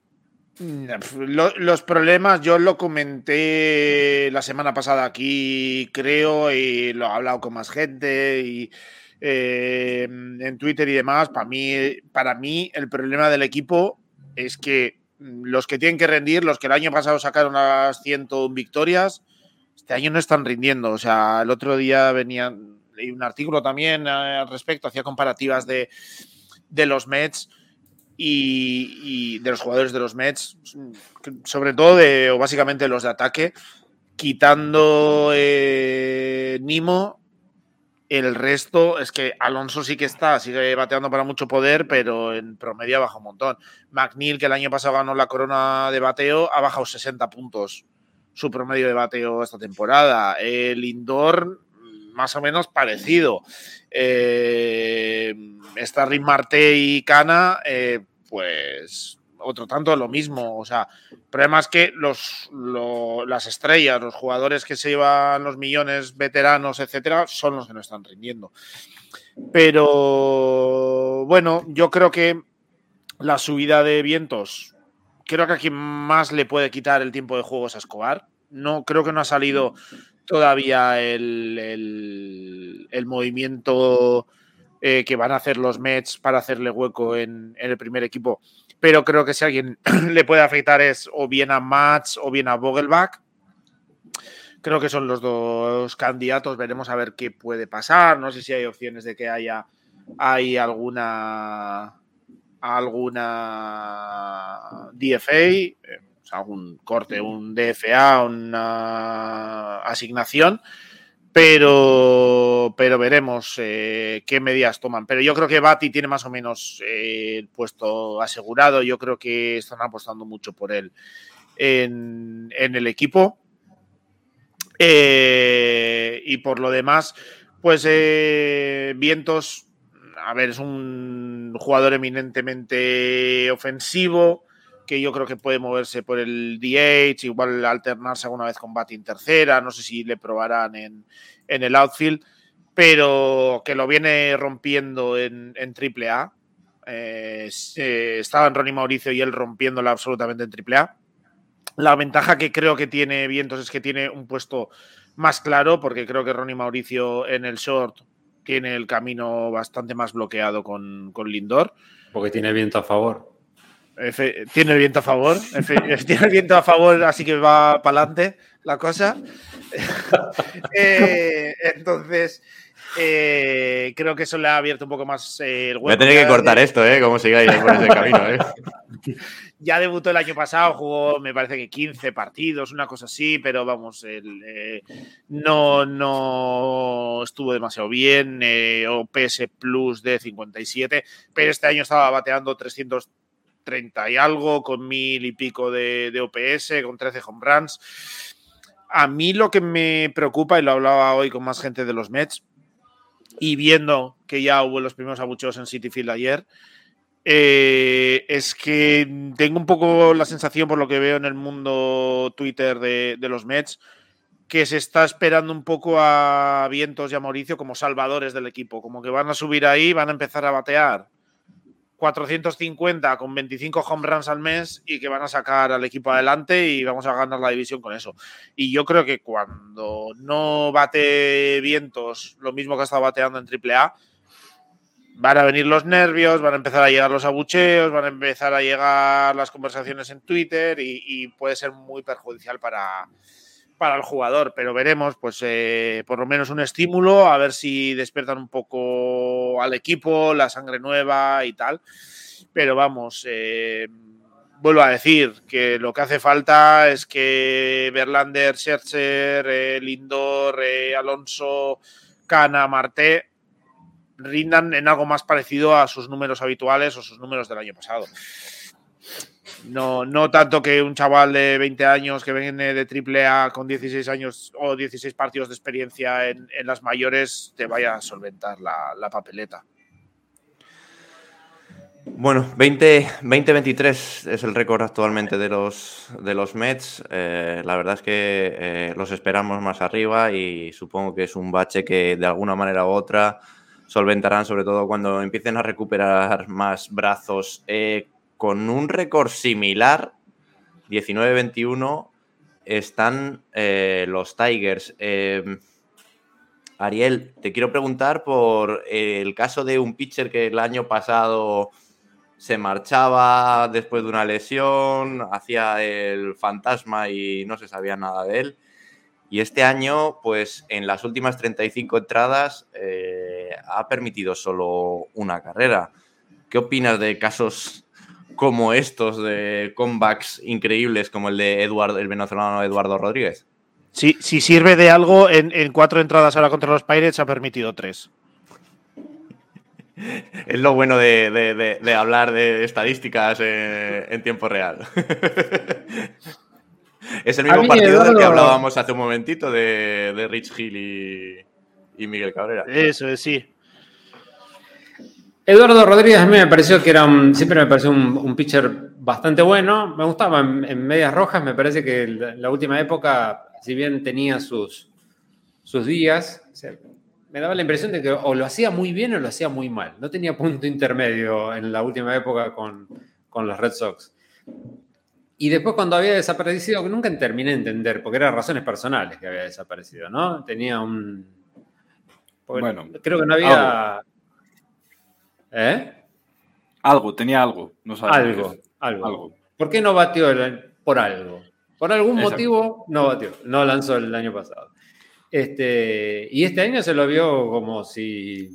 Lo- los problemas yo lo comenté la semana pasada aquí, creo, y lo he hablado con más gente y eh, en Twitter y demás. Para mí, para mí, el problema del equipo es que mm, los que tienen que rendir, los que el año pasado sacaron las 101 victorias, este año no están rindiendo. O sea, el otro día venían, leí un artículo también eh, al respecto, hacía comparativas de, de los Mets y, de los jugadores de los Mets, sobre todo o básicamente los de ataque, quitando eh, Nimo, el resto es que Alonso sí que está, sigue bateando para mucho poder, pero en promedio ha bajado un montón. McNeil, que el año pasado ganó la corona de bateo, ha bajado 60 puntos su promedio de bateo esta temporada. El indoor, más o menos parecido. Eh, Rick Marte y Cana, eh, pues otro tanto lo mismo. O sea, el problema es que los, lo- las estrellas, los jugadores que se llevan los millones veteranos, etcétera, son los que no están rindiendo. Pero bueno, yo creo que la subida de vientos, creo que a quien más le puede quitar el tiempo de juego es a Escobar. No, creo que no ha salido todavía el- el movimiento eh, que van a hacer los Mets para hacerle hueco en, el primer equipo. Pero creo que si alguien *clears throat* le puede afectar es o bien a Mats o bien a Vogelbach. Creo que son los dos candidatos. Veremos a ver qué puede pasar. No sé si hay opciones de que haya hay alguna alguna DFA, eh, algún corte, un DFA, una asignación, pero, pero veremos eh, qué medidas toman. Pero yo creo que Bati tiene más o menos eh, el puesto asegurado. Yo creo que están apostando mucho por él en, el equipo. Eh, y por lo demás, pues Vientos, a ver, es un jugador eminentemente ofensivo que yo creo que puede moverse por el DH, igual alternarse alguna vez con Batting tercera, no sé si le probarán en, en el outfield, pero que lo viene rompiendo en, en AAA. Eh, se- estaba en Ronnie Mauricio y él rompiéndola absolutamente en AAA. La ventaja que creo que tiene Vientos es que tiene un puesto más claro, porque creo que Ronnie Mauricio en el short tiene el camino bastante más bloqueado con, con Lindor. Porque tiene viento a favor. Tiene el viento a favor. *laughs* tiene el viento a favor, así que va para adelante la cosa. *laughs* Eh, entonces, eh, creo que eso le ha abierto un poco más eh, el hueco. Voy a tener que cortar esto, ¿eh? Como sigáis por ese camino, ¿eh? *laughs* Ya debutó el año pasado, jugó, me parece que 15 partidos, una cosa así, pero vamos, el, eh, no, no estuvo demasiado bien. Eh, OPS Plus de 57, pero este año estaba bateando 330 y algo, con mil y pico de, de OPS, con 13 home runs. A mí lo que me preocupa, y lo hablaba hoy con más gente de los Mets, y viendo que ya hubo los primeros abucheos en City Field ayer, eh, es que tengo un poco la sensación, por lo que veo en el mundo Twitter de, de los Mets, que se está esperando un poco a Vientos y a Mauricio como salvadores del equipo, como que van a subir ahí, van a empezar a batear 450 con 25 home runs al mes y que van a sacar al equipo adelante y vamos a ganar la división con eso. Y yo creo que cuando no bate Vientos lo mismo que ha estado bateando en AAA, van a venir los nervios, van a empezar a llegar los abucheos, van a empezar a llegar las conversaciones en Twitter y, y puede ser muy perjudicial para, para el jugador, pero veremos, pues eh, por lo menos un estímulo, a ver si despiertan un poco al equipo, la sangre nueva y tal. Pero vamos, eh, vuelvo a decir que lo que hace falta es que Verlander, Scherzer, eh, Lindor, Alonso, Cana, Marte rindan en algo más parecido a sus números habituales o sus números del año pasado. No, no tanto que un chaval de 20 años que viene de AAA con 16 años o 16 partidos de experiencia en, en las mayores te vaya a solventar la, la papeleta. Bueno, 20, 2023 es el récord actualmente de los, de los Mets. Eh, la verdad es que eh, los esperamos más arriba y supongo que es un bache que de alguna manera u otra solventarán, sobre todo cuando empiecen a recuperar más brazos. Eh, con un récord similar, 19-21, están eh, los Tigers. Eh, Ariel, te quiero preguntar por el caso de un pitcher que el año pasado se marchaba después de una lesión, hacía el fantasma y no se sabía nada de él. Y este año, pues en las últimas 35 entradas, eh, ha permitido solo una carrera. ¿Qué opinas de casos como estos, de comebacks increíbles como el de Eduardo, el venezolano Eduardo Rodríguez? Si, si sirve de algo, en, en, cuatro entradas ahora contra los Pirates ha permitido tres. *laughs* Es lo bueno de, de, de, de hablar de estadísticas en, en tiempo real. *laughs* es el mismo partido del que hablábamos hace un momentito de, Rich Hill y, y, Miguel Cabrera. Eso es, sí. Eduardo Rodríguez a mí me pareció que era un, siempre me pareció un, un pitcher bastante bueno. Me gustaba en, en, medias rojas, me parece que en la última época, si bien tenía sus, sus días, o sea, me daba la impresión de que o lo hacía muy bien o lo hacía muy mal. No tenía punto intermedio en la última época con, con los Red Sox. Y después cuando había desaparecido, que nunca terminé de entender, porque eran razones personales que había desaparecido, ¿no? Tenía un... Bueno, creo que no había... ¿Eh? Algo, tenía algo. No algo, algo, algo. ¿Por qué no batió el... por algo? Por algún Exacto. motivo no batió, no lanzó el año pasado. Este, y este año se lo vio como si,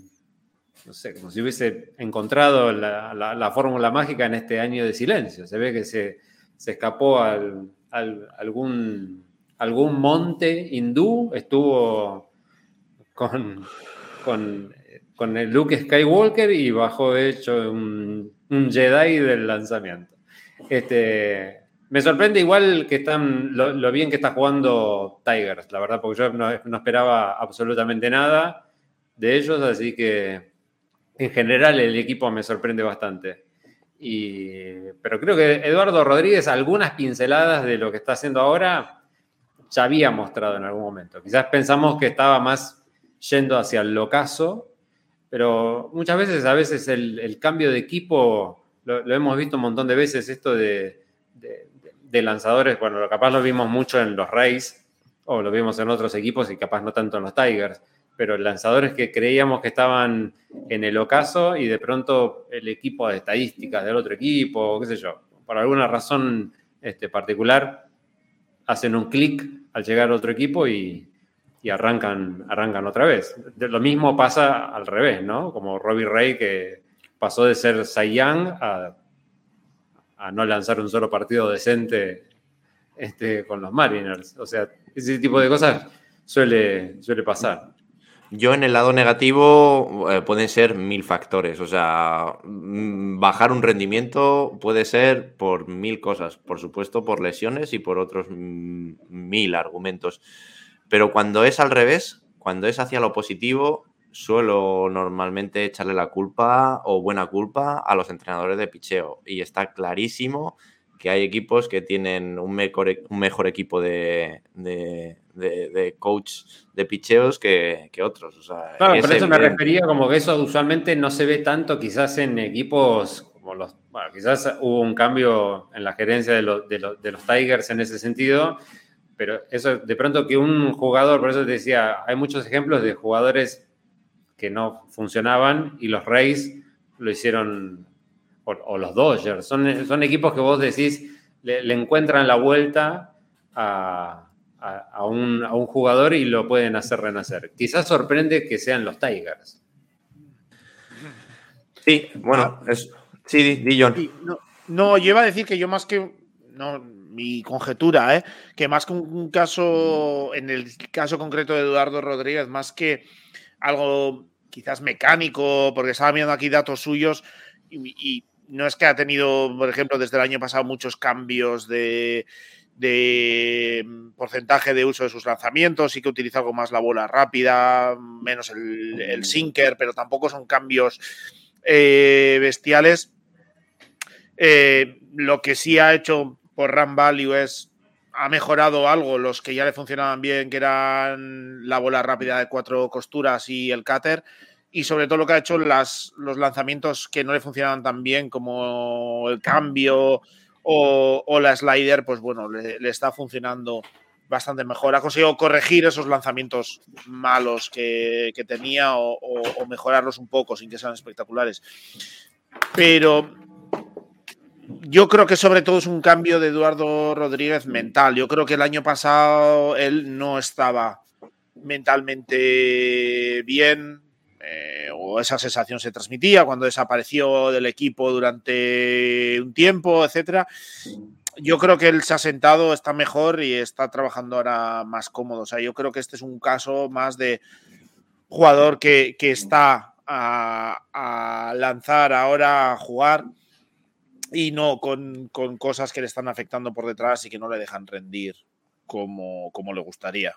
no sé, como si hubiese encontrado la, la, la fórmula mágica en este año de silencio. Se ve que se, se escapó al, al, algún, algún monte hindú, estuvo con, con, con, el Luke Skywalker y bajó hecho un, Jedi del lanzamiento. Este, me sorprende igual que están lo, bien que está jugando Tigers, la verdad, porque yo no, no, esperaba absolutamente nada de ellos, así que en general el equipo me sorprende bastante. Y, pero creo que Eduardo Rodríguez, algunas pinceladas de lo que está haciendo ahora, ya había mostrado en algún momento. Quizás pensamos que estaba más yendo hacia el locazo, pero muchas veces, a veces el, cambio de equipo, lo, hemos visto un montón de veces, esto de, lanzadores, bueno, capaz lo vimos mucho en los Rays o lo vimos en otros equipos y capaz no tanto en los Tigers, pero lanzadores que creíamos que estaban en el ocaso y de pronto el equipo de estadísticas del otro equipo, qué sé yo, por alguna razón este, particular, hacen un clic al llegar al otro equipo y, y, arrancan, arrancan otra vez. Lo mismo pasa al revés, ¿no? Como Robbie Ray que pasó de ser Cy Young a a no lanzar un solo partido decente este, con los Mariners. O sea, ese tipo de cosas suele, suele pasar. Yo en el lado negativo eh, pueden ser mil factores, o sea, mm, bajar un rendimiento puede ser por mil cosas, por supuesto por lesiones y por otros mil argumentos, pero cuando es al revés, cuando es hacia lo positivo, suelo normalmente echarle la culpa o buena culpa a los entrenadores de picheo. Y está clarísimo que hay equipos que tienen un mejor, un mejor equipo de, de, de, coach de picheos que, que otros. O sea, claro, por eso me refería como que eso usualmente no se ve tanto quizás en equipos como los... Bueno, quizás hubo un cambio en la gerencia de, los, de los Tigers en ese sentido, pero eso de pronto que un jugador, por eso te decía, hay muchos ejemplos de jugadores que no funcionaban y los Rays lo hicieron, o, los Dodgers. Son, son, equipos que vos decís, le, encuentran la vuelta a, un, jugador y lo pueden hacer renacer. Quizás sorprende que sean los Tigers. Sí, bueno, es, sí, di, John. no, no, yo iba a decir que yo más que no, mi conjetura, ¿eh? que más que un, caso, en el caso concreto de Eduardo Rodríguez, más que algo quizás mecánico, porque estaba viendo aquí datos suyos y, no es que ha tenido, por ejemplo, desde el año pasado muchos cambios de, porcentaje de uso de sus lanzamientos, sí que utiliza algo más la bola rápida, menos el, sinker, pero tampoco son cambios eh, bestiales. Eh, lo que sí ha hecho por Run Value es ha mejorado algo los que ya le funcionaban bien, que eran la bola rápida de cuatro costuras y el cutter. Y sobre todo lo que ha hecho las, los lanzamientos que no le funcionaban tan bien, como el cambio o, la slider, pues bueno, le, está funcionando bastante mejor. Ha conseguido corregir esos lanzamientos malos que, tenía o, o, mejorarlos un poco sin que sean espectaculares. Pero yo creo que sobre todo es un cambio de Eduardo Rodríguez mental. Yo creo que el año pasado él no estaba mentalmente bien, eh, o esa sensación se transmitía cuando desapareció del equipo durante un tiempo, etcétera. Yo creo que él se ha sentado, está mejor y está trabajando ahora más cómodo. O sea, yo creo que este es un caso más de jugador que, está a, a lanzar ahora, a jugar y no con, cosas que le están afectando por detrás y que no le dejan rendir como, como le gustaría.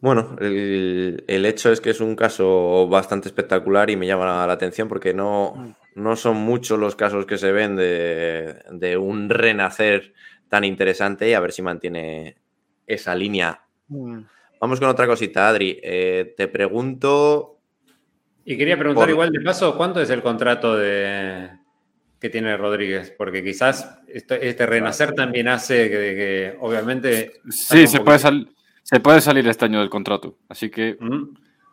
Bueno, el, hecho es que es un caso bastante espectacular y me llama la atención porque no, no son muchos los casos que se ven de, un renacer tan interesante y a ver si mantiene esa línea. Mm. Vamos con otra cosita, Adri. Eh, te pregunto y quería preguntar igual de paso, ¿cuánto es el contrato de, que tiene Rodríguez? Porque quizás este, renacer también hace que, obviamente... Sí, se puede, se puede salir este año del contrato, así que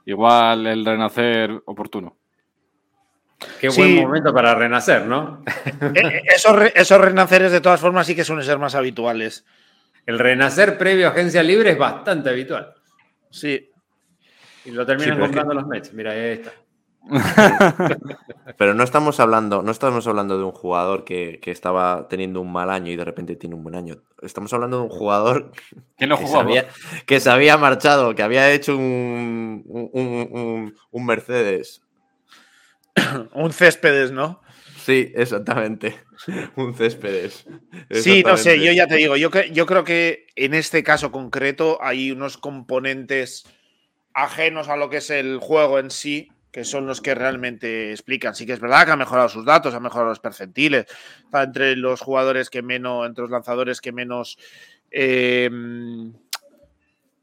igual el renacer oportuno. Qué buen momento para renacer, ¿no? Eh, eh, esos, esos renaceres de todas formas sí que suelen ser más habituales. El renacer previo a agencia libre es bastante habitual. Sí. Y lo terminan comprando los Mets. Mira, ahí está. *laughs* Pero no estamos hablando, no estamos hablando de un jugador que, estaba teniendo un mal año y de repente tiene un buen año. Estamos hablando de un jugador que, no que, se había marchado, que había hecho un, un, Mercedes. *coughs* un céspedes, ¿no? Sí, exactamente. *laughs* Un céspedes. Sí, no sé, yo ya te digo, yo, yo creo que en este caso concreto hay unos componentes ajenos a lo que es el juego en sí, que son los que realmente explican. Sí que es verdad que ha mejorado sus datos, ha mejorado los percentiles, está entre los jugadores que menos, entre los lanzadores que menos eh,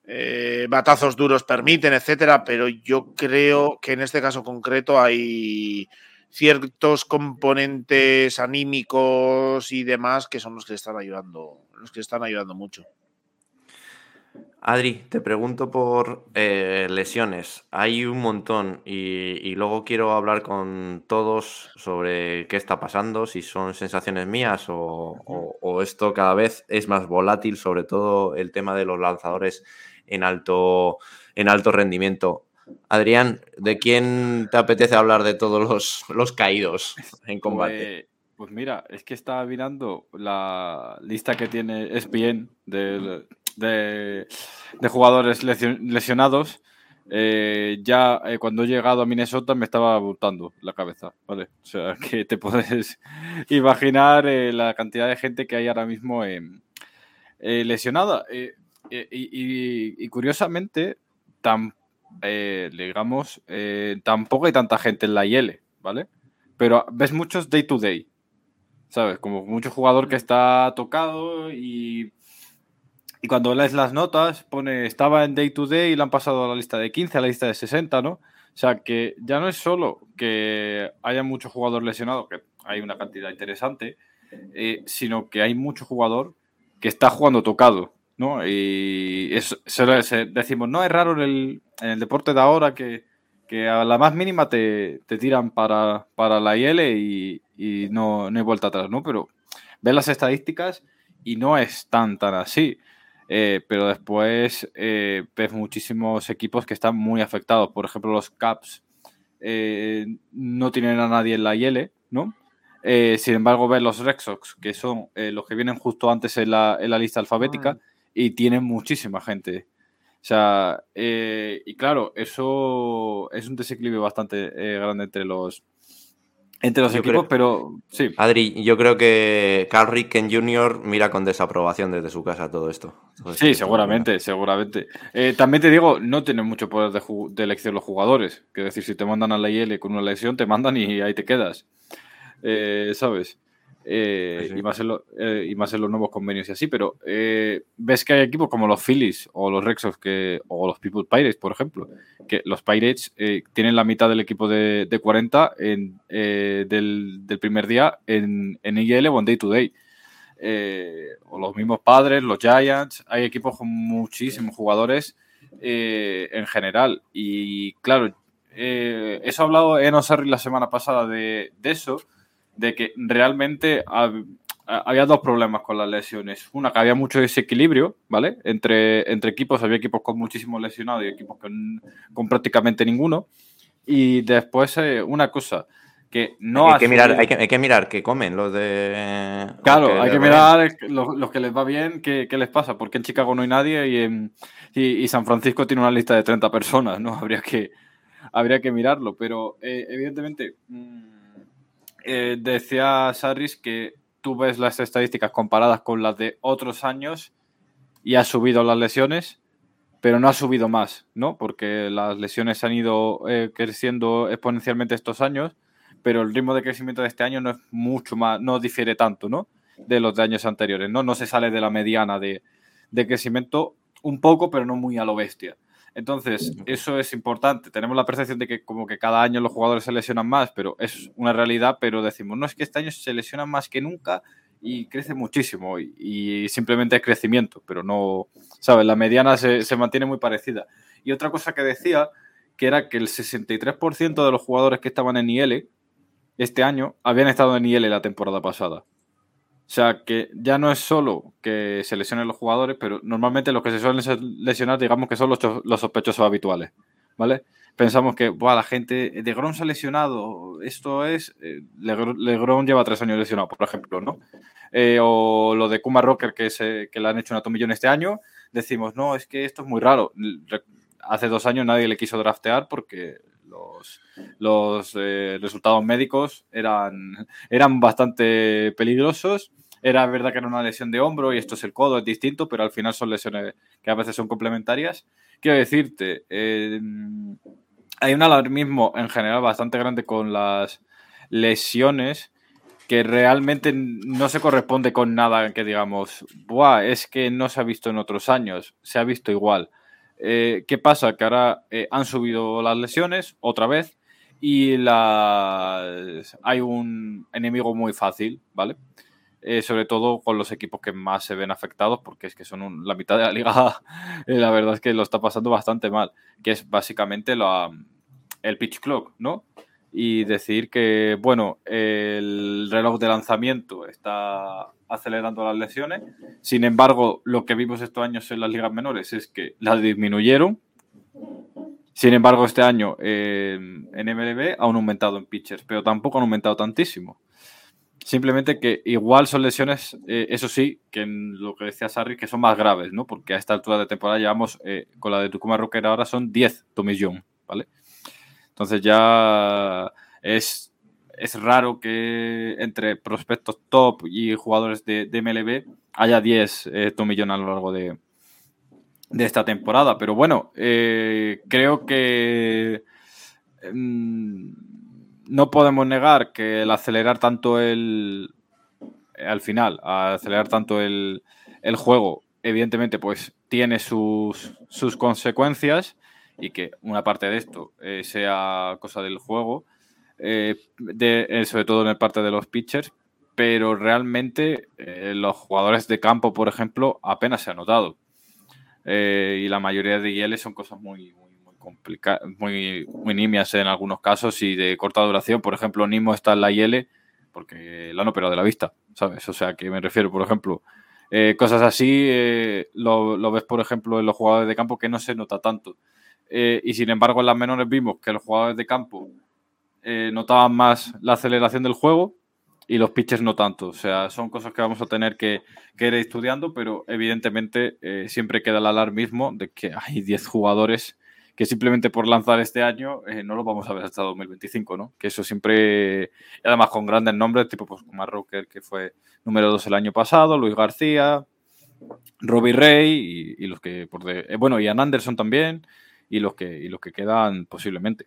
eh, batazos duros permiten, etcétera, pero yo creo que en este caso concreto hay ciertos componentes anímicos y demás que son los que están ayudando, los que están ayudando mucho. Adri, te pregunto por eh, lesiones. Hay un montón y, luego quiero hablar con todos sobre qué está pasando, si son sensaciones mías o, esto cada vez es más volátil, sobre todo el tema de los lanzadores en alto, en alto rendimiento. Adrián, ¿de quién te apetece hablar de todos los, caídos en combate? Pues, pues, mira, es que estaba mirando la lista que tiene ESPN del de, jugadores lesionados, eh, ya eh, cuando he llegado a Minnesota me estaba abultando la cabeza, ¿vale? O sea, *laughs* que te puedes *laughs* imaginar eh, la cantidad de gente que hay ahora mismo lesionada. Y, curiosamente, tan, digamos, tampoco hay tanta gente en la IL, ¿vale? Pero ves muchos day to day, ¿sabes? Como mucho jugador que está tocado y, y cuando lees las notas pone estaba en day to day y le han pasado a la lista de 15, a la lista de 60, ¿no? O sea, que ya no es solo que haya mucho jugador lesionado, que hay una cantidad interesante, eh, sino que hay mucho jugador que está jugando tocado, ¿no? Y se- decimos, no es raro en el, en el deporte de ahora que, que a la más mínima te, te tiran para, para la IL y, y no, no hay vuelta atrás, ¿no? Pero ves las estadísticas y no es tan, tan así. Eh, pero después eh, ves muchísimos equipos que están muy afectados. Por ejemplo, los Caps eh, no tienen a nadie en la IL, ¿no? Sin embargo, ves los Red Sox, que son los que vienen justo antes en la, en la lista alfabética, y tienen muchísima gente. O sea, y claro, eso es un desequilibrio bastante grande entre los, entre los Yo equipos, creo- pero sí. Adri, yo creo que Carl Ricken Jr. mira con desaprobación desde su casa todo esto. Sí, seguramente, seguramente. Eh, también te digo, no tienen mucho poder de, de elección los jugadores. Quiero decir, si te mandan a la IL con una lesión, te mandan y ahí te quedas. Eh, ¿Sabes? Eh, Sí, y, más en lo- eh, y más en los nuevos convenios y así, pero eh, ves que hay equipos como los Phillies o los Rexos que, o los People Pirates, por ejemplo, que los Pirates tienen la mitad del equipo de, de 40 en, eh, del, del primer día en, en IL o en Day to Day. O los mismos padres, los Giants, hay equipos con muchísimos jugadores en general. Y claro, eso ha hablado en Osarri la semana pasada de, de eso, de que realmente hab- ha- había dos problemas con las lesiones. Una, que había mucho desequilibrio, ¿vale? Entre, entre equipos, había equipos con muchísimos lesionados y equipos con, con prácticamente ninguno. Y después, eh, una cosa, que no hay, ha que mirar, hay, que, hay que mirar qué comen los de. Claro, hay que mirar los, los que les va bien, qué, qué les pasa, porque en Chicago no hay nadie y, en, y, y San Francisco tiene una lista de 30 personas, ¿no? *laughs* Habría que, habría que mirarlo, pero eh, evidentemente mm, eh, decía Sarris que tú ves las estadísticas comparadas con las de otros años y ha subido las lesiones, pero no ha subido más, ¿no? Porque las lesiones han ido eh, creciendo exponencialmente estos años, pero el ritmo de crecimiento de este año no es mucho más, no difiere tanto, ¿no? De los de años anteriores, ¿no? No se sale de la mediana de, de crecimiento un poco, pero no muy a lo bestia. Entonces, eso es importante. Tenemos la percepción de que como que cada año los jugadores se lesionan más, pero es una realidad, pero decimos, no es que este año se lesionan más que nunca y crece muchísimo y, y simplemente es crecimiento, pero no, ¿sabes? La mediana se, se mantiene muy parecida. Y otra cosa que decía, que era que el 63% de los jugadores que estaban en IL este año habían estado en IL la temporada pasada. O sea, que ya no es solo que se lesionen los jugadores, pero normalmente los que se suelen lesionar, digamos que son los, los sospechosos habituales, ¿vale? Pensamos que, Buah, la gente, de Grom se ha lesionado, esto es, eh, Legr- Legron lleva tres años lesionado, por ejemplo, ¿no? Eh, o lo de Kuma Rocker, que, se, que le han hecho una tomillón este año, decimos, no, es que esto es muy raro. Hace dos años nadie le quiso draftear porque los, eh, resultados médicos eran, eran bastante peligrosos. Era verdad que era una lesión de hombro y esto es el codo, es distinto, pero al final son lesiones que a veces son complementarias. Quiero decirte, eh, hay un alarmismo en general bastante grande con las lesiones que realmente no se corresponde con nada que digamos, Buah, es que no se ha visto en otros años, se ha visto igual. Eh, ¿Qué pasa? Que ahora eh, han subido las lesiones otra vez y hay un enemigo muy fácil, ¿vale? Eh, sobre todo con los equipos que más se ven afectados, porque es que son la mitad de la liga, *laughs* la verdad es que lo está pasando bastante mal, que es básicamente la, el pitch clock, ¿no? Y decir que, bueno, el reloj de lanzamiento está acelerando las lesiones, sin embargo, lo que vimos estos años en las ligas menores es que las disminuyeron. Sin embargo, este año eh, en MLB han aumentado en pitchers, pero tampoco han aumentado tantísimo. Simplemente que igual son lesiones, eh, eso sí, que en lo que decía Sarri, que son más graves, ¿no? Porque a esta altura de temporada llevamos, eh, con la de Tucumán Rocker ahora son 10 tomillón, ¿vale? Entonces ya es, es raro que entre prospectos top y jugadores de, MLB haya 10 eh, tomillón a lo largo de, de esta temporada. Pero bueno, eh, creo que mm, no podemos negar que el acelerar tanto el. Al final, acelerar tanto el, el juego, evidentemente, pues tiene sus, sus consecuencias y que una parte de esto eh, sea cosa del juego, eh, eh, sobre todo en el parte de los pitchers, pero realmente los jugadores de campo, por ejemplo, apenas se ha notado. y la mayoría de IL son cosas muy, muy, complicadas, muy, muy nimias en algunos casos y de corta duración. Por ejemplo, Nimo está en la IL porque la han operado de la vista, ¿sabes? O sea, que me refiero, por ejemplo, cosas así lo, lo, ves, por ejemplo, en los jugadores de campo que no se nota tanto. Eh, y sin embargo, en las menores vimos que los jugadores de campo eh, notaban más la aceleración del juego y los pitchers no tanto. O sea, son cosas que vamos a tener que, ir estudiando, pero evidentemente eh, siempre queda el alarmismo de que hay 10 jugadores que simplemente por lanzar este año no los vamos a ver hasta 2025, ¿no? Que eso siempre, además con grandes nombres, tipo pues como Rocker, que fue número 2 el año pasado, Luis García, Robbie Rey y, los que, por de, bueno, Ian Anderson también y los que, y los que quedan posiblemente.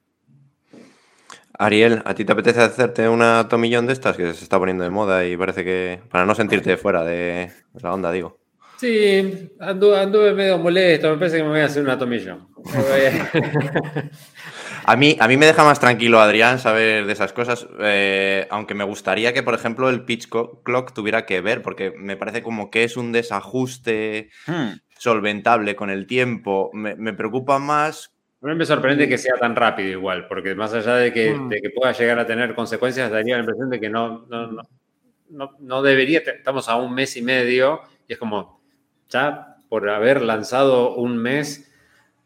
Ariel, ¿a ti te apetece hacerte una tomillón de estas que se está poniendo de moda y parece que. para no sentirte fuera de la onda, digo? Sí, anduve, medio molesto, me parece que me voy a hacer una tomillón. *laughs* a, mí, a mí me deja más tranquilo, Adrián, saber de esas cosas, eh, aunque me gustaría que, por ejemplo, el pitch clock tuviera que ver, porque me parece como que es un desajuste. Hmm solventable con el tiempo. Me, preocupa más. A mí me sorprende que sea tan rápido igual, porque más allá de que, mm. pueda llegar a tener consecuencias, daría la impresión de que no, no, no, debería, estamos a un mes y medio, y es como, ya por haber lanzado un mes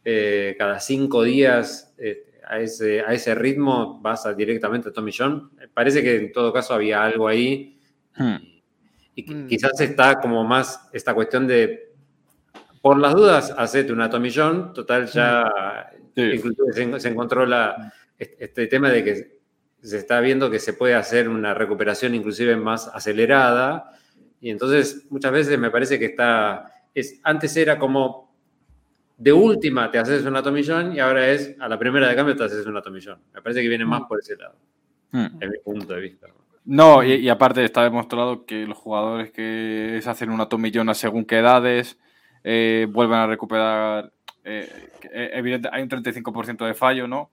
eh, cada cinco días eh, a, ese, a ese ritmo, vas a directamente a Tommy John. Parece que en todo caso había algo ahí. Hmm. Y, mm. quizás está como más esta cuestión de por las dudas, hacete una tomillón. Total, ya inclusive se, encontró la, este tema de que se está viendo que se puede hacer una recuperación inclusive más acelerada. Y entonces muchas veces me parece que está, es, antes era como de última te haces una tomillón y ahora es a la primera de cambio te haces una tomillón. Me parece que viene más por ese lado, hmm. en mi punto de vista. No, y, y, aparte está demostrado que los jugadores que se hacen una tomillón a según qué edades, eh, vuelven a recuperar. Eh, eh, hay un 35% de fallo, ¿no?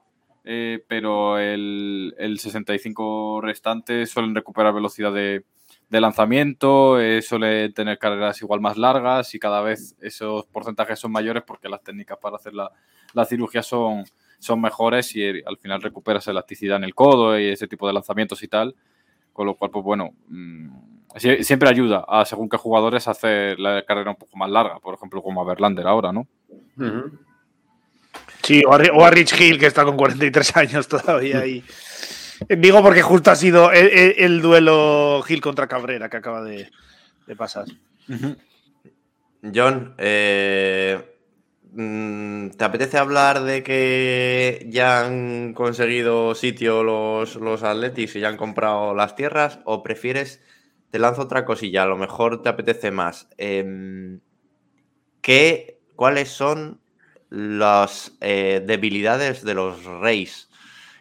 pero el, el, 65% restante suelen recuperar velocidad de, de lanzamiento, suelen tener carreras igual más largas y cada vez esos porcentajes son mayores porque las técnicas para hacer la, la cirugía son, son mejores y al final recuperas elasticidad en el codo y ese tipo de lanzamientos y tal. Con lo cual, pues bueno, siempre ayuda a según qué jugadores hacer la carrera un poco más larga, por ejemplo, como a Verlander ahora, ¿no? Sí, o a, Rich Hill, que está con 43 años todavía ahí. Digo porque justo ha sido el, duelo Hill contra Cabrera que acaba de, pasar. John, eh, mm, ¿te apetece hablar de que ya han conseguido sitio los, los Atletis y ya han comprado las tierras? ¿O prefieres te lanzo otra cosilla, a lo mejor te apetece más. Em, ¿qué, ¿Cuáles son las eh, debilidades de los Reyes,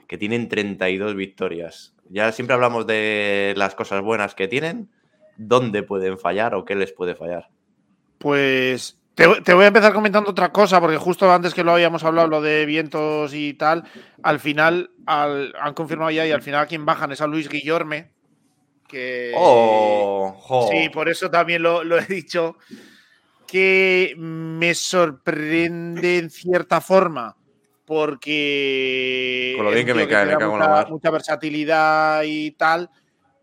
que tienen 32 victorias? Ya siempre hablamos de las cosas buenas que tienen. ¿Dónde pueden fallar o qué les puede fallar? Pues te, voy a empezar comentando otra cosa, porque justo antes que lo habíamos hablado, lo de vientos y tal, al final han confirmado ya y al final a quien bajan es a Luis Guillorme, que oh, sí, por eso también lo, he dicho, que me sorprende en cierta forma, porque Con lo bien que me cae, me cago mucha, en la mucha versatilidad y tal,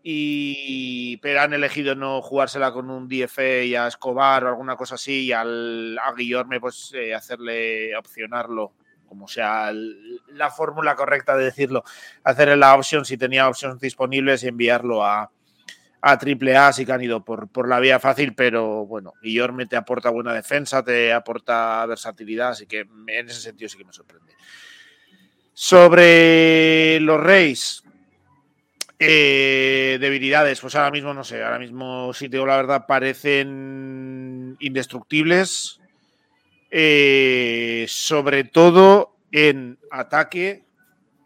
y pero han elegido no jugársela con un DFA y a Escobar o alguna cosa así, y al, a Guillorme pues eh, hacerle opcionarlo como sea la fórmula correcta de decirlo, hacer la opción si tenía opciones disponibles y enviarlo a, a triple A sí que han ido por, por la vía fácil, pero bueno, Guillorme te aporta buena defensa, te aporta versatilidad, así que en ese sentido sí que me sorprende. Sobre los Reyes, eh, debilidades, pues ahora mismo no sé, ahora mismo si te digo la verdad parecen indestructibles. Eh, sobre todo en ataque,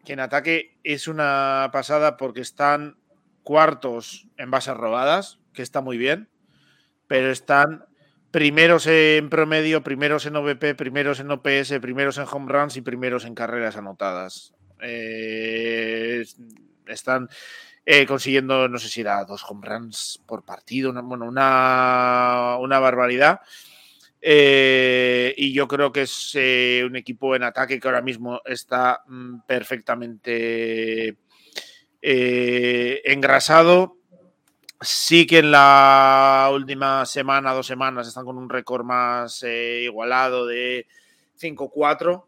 que en ataque es una pasada porque están cuartos en bases robadas, que está muy bien, pero están primeros en promedio, primeros en OVP, primeros en OPS, primeros en home runs y primeros en carreras anotadas. Eh, están eh, consiguiendo, no sé si era dos home runs por partido, una, bueno, una, una barbaridad. Eh, y yo creo que es un equipo en ataque que ahora mismo está mm, perfectamente eh, engrasado. Sí que en la última semana, dos semanas, están con un récord más eh, igualado de 5-4,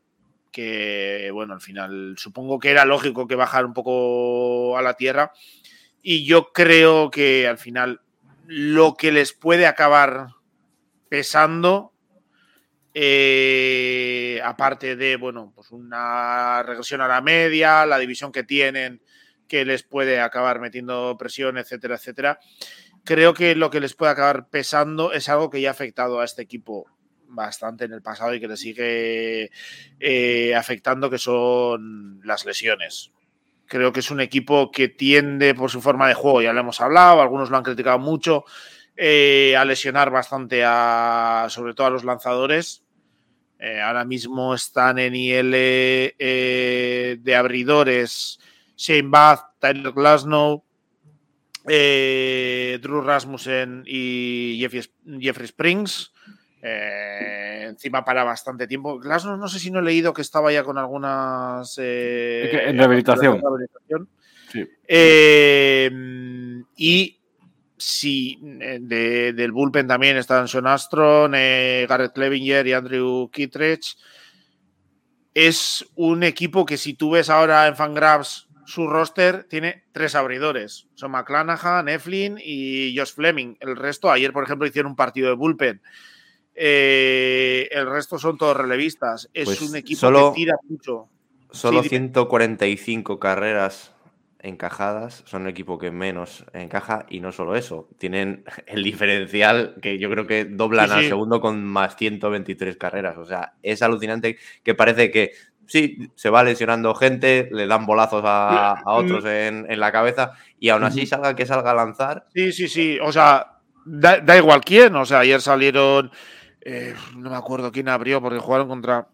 que bueno, al final supongo que era lógico que bajar un poco a la tierra. Y yo creo que al final lo que les puede acabar pesando, eh, aparte de, bueno, pues una regresión a la media, la división que tienen, que les puede acabar metiendo presión, etcétera, etcétera. Creo que lo que les puede acabar pesando es algo que ya ha afectado a este equipo bastante en el pasado y que le sigue eh, afectando, que son las lesiones. Creo que es un equipo que tiende por su forma de juego, ya lo hemos hablado, algunos lo han criticado mucho, eh, a lesionar bastante a, sobre todo a los lanzadores. Eh, ahora mismo están en IL de abridores Shane Bath, Tyler Glasnow, eh, Drew Rasmussen y Jeffrey, Jeffrey Springs. Eh, encima para bastante tiempo. Glasnow no sé si no he leído que estaba ya con algunas... eh, en rehabilitación. rehabilitación. Sí. Y sí, de- del bullpen también están Sean Astron, Garrett Clevinger y Andrew Kittredge. Es un equipo que si tú ves ahora en Fangraphs su roster, tiene tres abridores. Son McClanahan, Eflin y Josh Fleming. El resto, ayer por ejemplo hicieron un partido de bullpen. Eh, el resto son todos relevistas. Es Pues un equipo solo- que tira mucho. Solo Sí, dime. 145 carreras encajadas, son el equipo que menos encaja y no solo eso, tienen *laughs* el diferencial que yo creo que doblan Sí, al segundo con más 123 carreras, o sea, es alucinante que parece que sí, se va lesionando gente, le dan bolazos a, a otros en, en la cabeza y aún así salga que salga a lanzar, Sí, sí, sí. O sea, da, da igual quién. O sea, ayer salieron. eh, no me acuerdo quién abrió porque jugaron contra,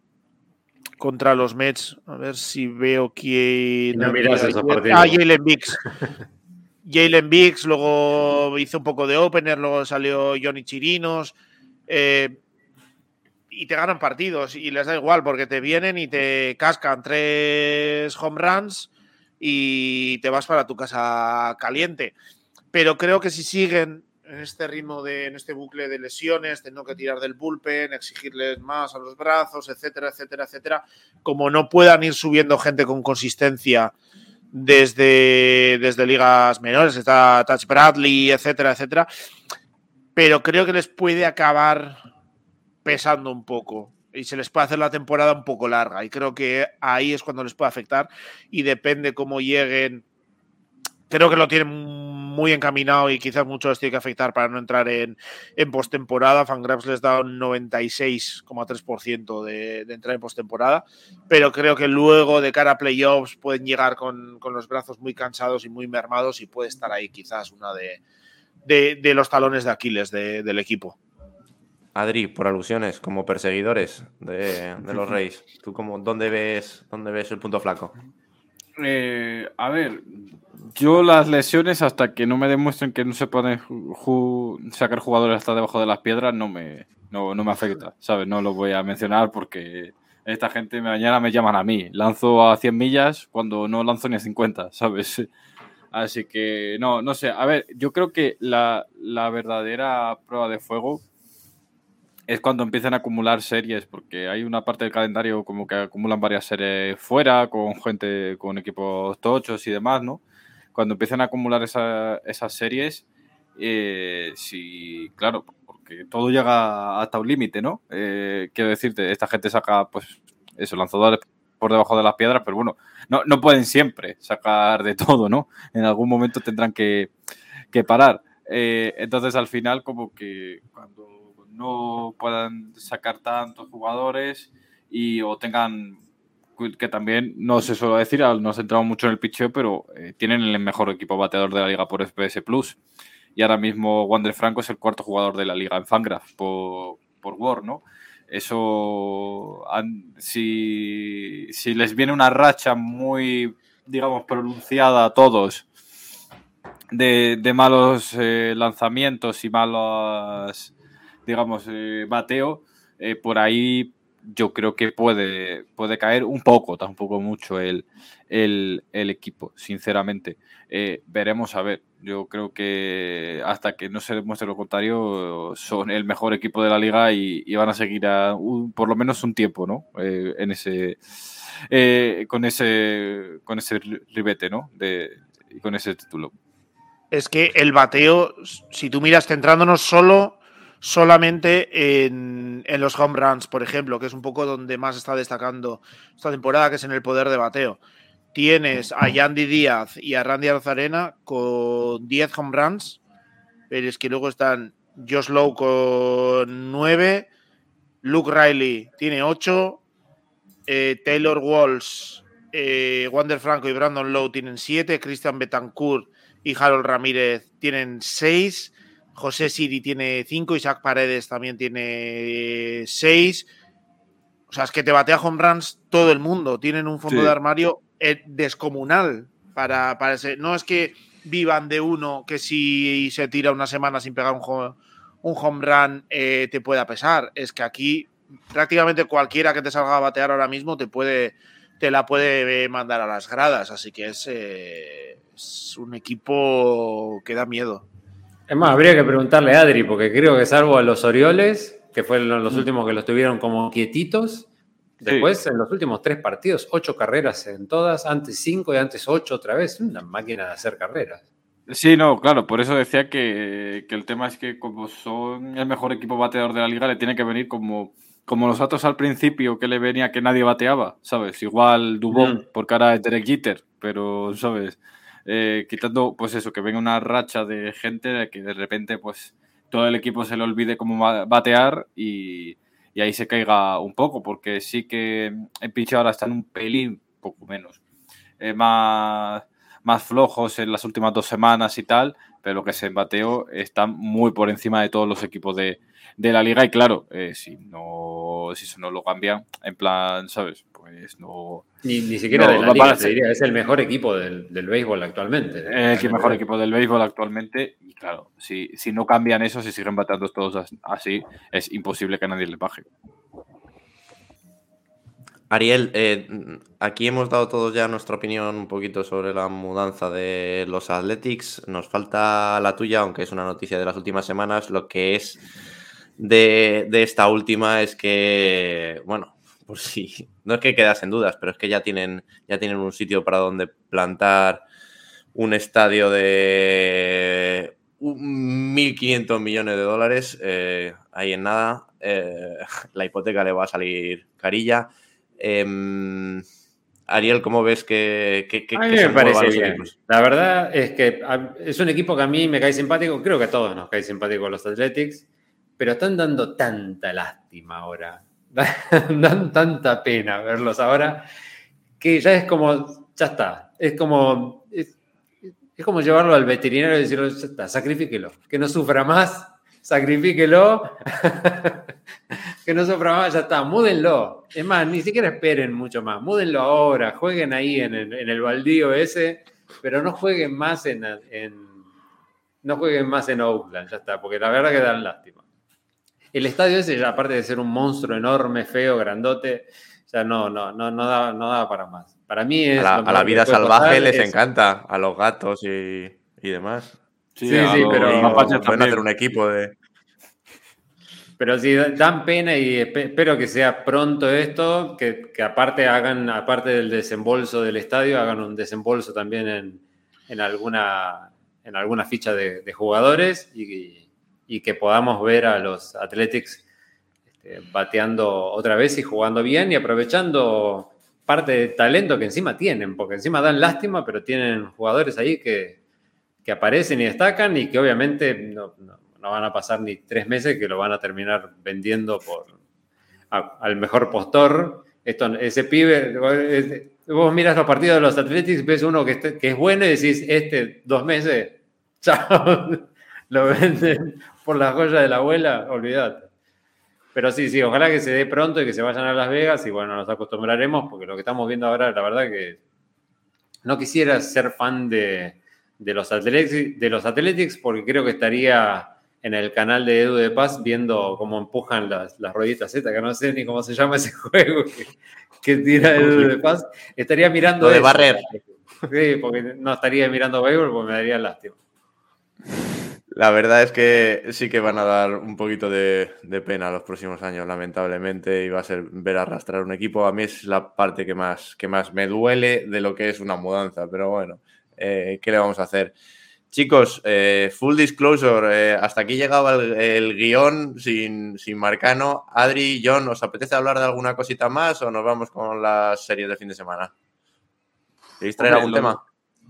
contra los Mets. A ver si veo quién. No miras esos partidos. Ah, Jalen Biggs. *laughs* Jalen Biggs, luego hizo un poco de opener, luego salió Johnny Chirinos. eh, y te ganan partidos y les da igual porque te vienen y te cascan tres home runs y te vas para tu casa caliente. Pero creo que si siguen en este ritmo de, en este bucle de lesiones, teniendo que tirar del bullpen, exigirles más a los brazos, etcétera, etcétera, etcétera, como no puedan ir subiendo gente con consistencia desde, desde ligas menores, está Touch Bradley, etcétera, etcétera, pero creo que les puede acabar pesando un poco y se les puede hacer la temporada un poco larga y creo que ahí es cuando les puede afectar y depende cómo lleguen. Creo que lo tienen muy encaminado y quizás mucho les tiene que afectar para no entrar en, en postemporada. Fangraphs les da un 96,3% de, de entrar en postemporada, pero creo que luego de cara a playoffs pueden llegar con, con los brazos muy cansados y muy mermados y puede estar ahí quizás una de, de, los talones de Aquiles de- del equipo. Adri, por alusiones, como perseguidores de, de los *laughs* Reyes, ¿tú cómo, dónde, ves, dónde ves el punto flaco? Eh, a ver, yo las lesiones, hasta que no me demuestren que no se pueden ju- sacar jugadores hasta debajo de las piedras, no me, no, no me afecta, ¿sabes? No lo voy a mencionar porque esta gente mañana me llaman a mí. Lanzo a 100 millas cuando no lanzo ni a 50, ¿sabes? Así que, no, no sé. A ver, yo creo que la, la verdadera prueba de fuego es cuando empiezan a acumular series, porque hay una parte del calendario como que acumulan varias series fuera, con gente, con equipos tochos y demás, ¿no? Cuando empiezan a acumular esa- esas series, eh, sí, claro, porque todo llega hasta un límite, ¿no? Eh, quiero decirte, esta gente saca, pues, esos lanzadores por debajo de las piedras, pero bueno, no, no pueden siempre sacar de todo, ¿no? En algún momento tendrán que, que parar. Eh, entonces, al final, como que cuando no puedan sacar tantos jugadores y o tengan que también no se suele decir, no se centramos mucho en el picheo, pero eh, tienen el mejor equipo bateador de la liga por FPS Plus. Y ahora mismo Wander Franco es el cuarto jugador de la liga en Fangraph por, por War, ¿no? Eso, si, si les viene una racha muy, digamos, pronunciada a todos de, de malos eh, lanzamientos y malos, digamos, eh, bateo, eh, por ahí yo creo que puede, puede caer un poco, tampoco mucho el, el, equipo, sinceramente. veremos a ver. Yo creo que hasta que no se demuestre lo contrario, son el mejor equipo de la liga y, y van a seguir a un, por lo menos un tiempo, ¿no? en ese, con ese con ese ribete, ¿no? De, con ese título es que el bateo, si tú miras centrándonos solo solamente en, los home runs, por ejemplo, que es un poco donde más está destacando esta temporada, que es en el poder de bateo. Tienes a Yandy Díaz y a Randy Arzarena con 10 home runs, pero es que luego están Josh Lowe con 9, Luke Riley tiene 8, eh, Taylor Walsh, eh, Wander Franco y Brandon Lowe tienen 7, Christian Betancourt y Harold Ramírez tienen seis. José Siri tiene cinco. Isaac Paredes también tiene seis. O sea, es que te batea home runs todo el mundo. Tienen un fondo sí. de armario eh, descomunal para, para ese. No es que vivan de uno que si se tira una semana sin pegar un home, un home run eh, te pueda pesar. Es que aquí prácticamente cualquiera que te salga a batear ahora mismo te puede te la puede mandar a las gradas. Así que es, eh, es un equipo que da miedo. Es más, habría que preguntarle a Adri, porque creo que salvo a los Orioles, que fueron los últimos que los tuvieron como quietitos, después sí. en los últimos tres partidos, ocho carreras en todas, antes cinco y antes ocho otra vez, una máquina de hacer carreras. Sí, no, claro, por eso decía que, que el tema es que como son el mejor equipo bateador de la liga, le tiene que venir como como los datos al principio que le venía que nadie bateaba, ¿sabes? Igual Dubón mm. por cara de Derek Jeter, pero, ¿sabes? Eh, quitando, pues eso, que venga una racha de gente que de repente, pues, todo el equipo se le olvide cómo batear y, y ahí se caiga un poco, porque sí que en pitch ahora están un pelín, poco menos, eh, más, más flojos en las últimas dos semanas y tal, pero que se bateo está muy por encima de todos los equipos de, de la liga y claro, eh, si no si eso no lo cambian, en plan, ¿sabes? Pues no... Ni, ni siquiera no, de la liga, te diría, es el mejor equipo del, del béisbol actualmente. ¿eh? Es el mejor equipo del béisbol actualmente y claro, si, si no cambian eso, si siguen bateando todos así, es imposible que nadie le baje. Ariel, eh, aquí hemos dado todos ya nuestra opinión un poquito sobre la mudanza de los Athletics. Nos falta la tuya, aunque es una noticia de las últimas semanas. Lo que es de, de esta última es que, bueno, por si no es que quedasen dudas, pero es que ya tienen, ya tienen un sitio para donde plantar un estadio de 1.500 millones de dólares. Eh, ahí en nada. Eh, la hipoteca le va a salir carilla. Eh, Ariel, ¿cómo ves que, que, que, a mí me parece bien. Equipos? La verdad es que es un equipo que a mí me cae simpático. Creo que a todos nos cae simpático los Athletics, pero están dando tanta lástima ahora. *laughs* Dan tanta pena verlos ahora que ya es como, ya está. Es como, es, como llevarlo al veterinario y decirle, ya está, sacrifíquelo, que no sufra más, sacrifíquelo. *laughs* que no sufra más, ya está, múdenlo. Es más, ni siquiera esperen mucho más, múdenlo ahora, jueguen ahí en el, en el baldío ese, pero no jueguen más en, en, no jueguen más en Oakland, ya está, porque la verdad que dan lástima. El estadio ese, ya aparte de ser un monstruo enorme, feo, grandote, ya no, no, no, no daba, no daba para más. Para mí es. A la, a la vida salvaje les es... encanta, a los gatos y, y demás. Sí, sí, sí pero. Pueden hacer un equipo de. Pero si dan pena y espero que sea pronto esto, que, que, aparte hagan, aparte del desembolso del estadio, hagan un desembolso también en, en alguna, en alguna ficha de, de jugadores y, y, que podamos ver a los Athletics este, bateando otra vez y jugando bien y aprovechando parte del talento que encima tienen, porque encima dan lástima, pero tienen jugadores ahí que, que aparecen y destacan y que obviamente no, no van a pasar ni tres meses que lo van a terminar vendiendo por al mejor postor. Esto, ese pibe, vos miras los partidos de los Athletics, ves uno que, que es bueno y decís, este, dos meses, *laughs* chao, lo venden por la joya de la abuela, olvidate. Pero sí, sí, ojalá que se dé pronto y que se vayan a Las Vegas y bueno, nos acostumbraremos porque lo que estamos viendo ahora, la verdad que no quisiera ser fan de, los, Athletics, de los Athletics porque creo que estaría en el canal de Edu de Paz viendo cómo empujan las, las rueditas Z, que no sé ni cómo se llama ese *laughs* juego que, tira Edu de Paz. Estaría mirando... de barrer. Sí, porque no estaría mirando béisbol porque me daría lástima. La verdad es que sí que van a dar un poquito de, pena los próximos años, lamentablemente, y va a ser ver arrastrar un equipo. A mí es la parte que más, que más me duele de lo que es una mudanza, pero bueno, eh, ¿qué le vamos a hacer? Chicos, eh, full disclosure, eh, hasta aquí llegaba el, el guion sin, sin, Marcano. Adri, John, ¿os apetece hablar de alguna cosita más o nos vamos con las series de fin de semana? ¿Queréis traer algún tema?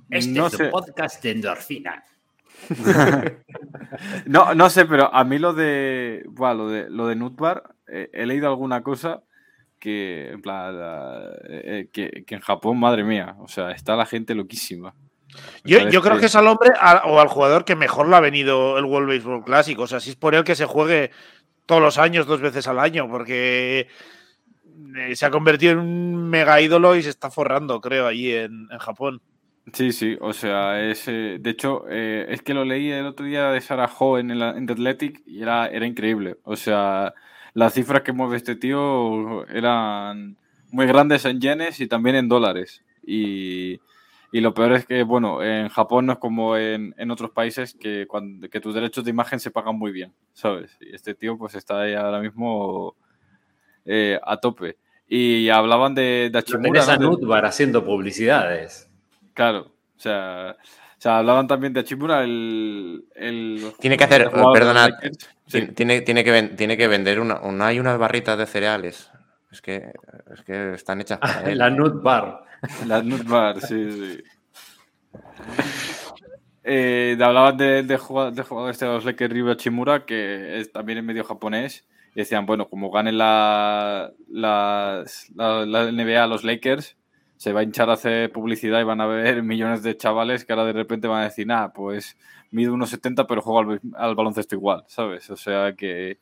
Este es un podcast de endorfina. *laughs* no, no sé, pero a mí lo de, lo de, lo de Nutbar, eh, he leído alguna cosa que, en plan, eh, que, en Japón, madre mía, o sea, está la gente loquísima. Yo, yo creo que es al hombre o al jugador que mejor le ha venido el World Baseball Classic. O sea, si es por él que se juegue todos los años, dos veces al año, porque eh, se ha convertido en un mega ídolo y se está forrando, creo, allí en, en Japón. Sí, sí, o sea, es, eh, de hecho, eh, es que lo leí el otro día de Sarah Ho en, el, en The Athletic y era, era increíble. O sea, las cifras que mueve este tío eran muy grandes en yenes y también en dólares. Y, y lo peor es que, bueno, en Japón no es como en, en otros países que, cuando, que tus derechos de imagen se pagan muy bien, ¿sabes? Y este tío pues está ahí ahora mismo eh, a tope. Y hablaban de, de Hachimura. ¿no? haciendo publicidades. Claro, o sea, o sea, hablaban también de Achimura, el, el, Tiene que hacer, perdona, tiene, tiene, que, tiene que vender una, una, hay unas barritas de cereales. Es que, es que están hechas para *laughs* La Nut Bar. La Nut Bar, sí, sí. *laughs* Eh, hablaban de, de, jugadores de los Lakers Ryu Achimura, que es, también es medio japonés, y decían, bueno, como ganen la, la, la, la NBA los Lakers, se va a hinchar a hacer publicidad y van a ver *laughs* millones de chavales que ahora de repente van a decir, ah, pues mido unos 70 pero juego al, baloncesto igual, ¿sabes? O sea que,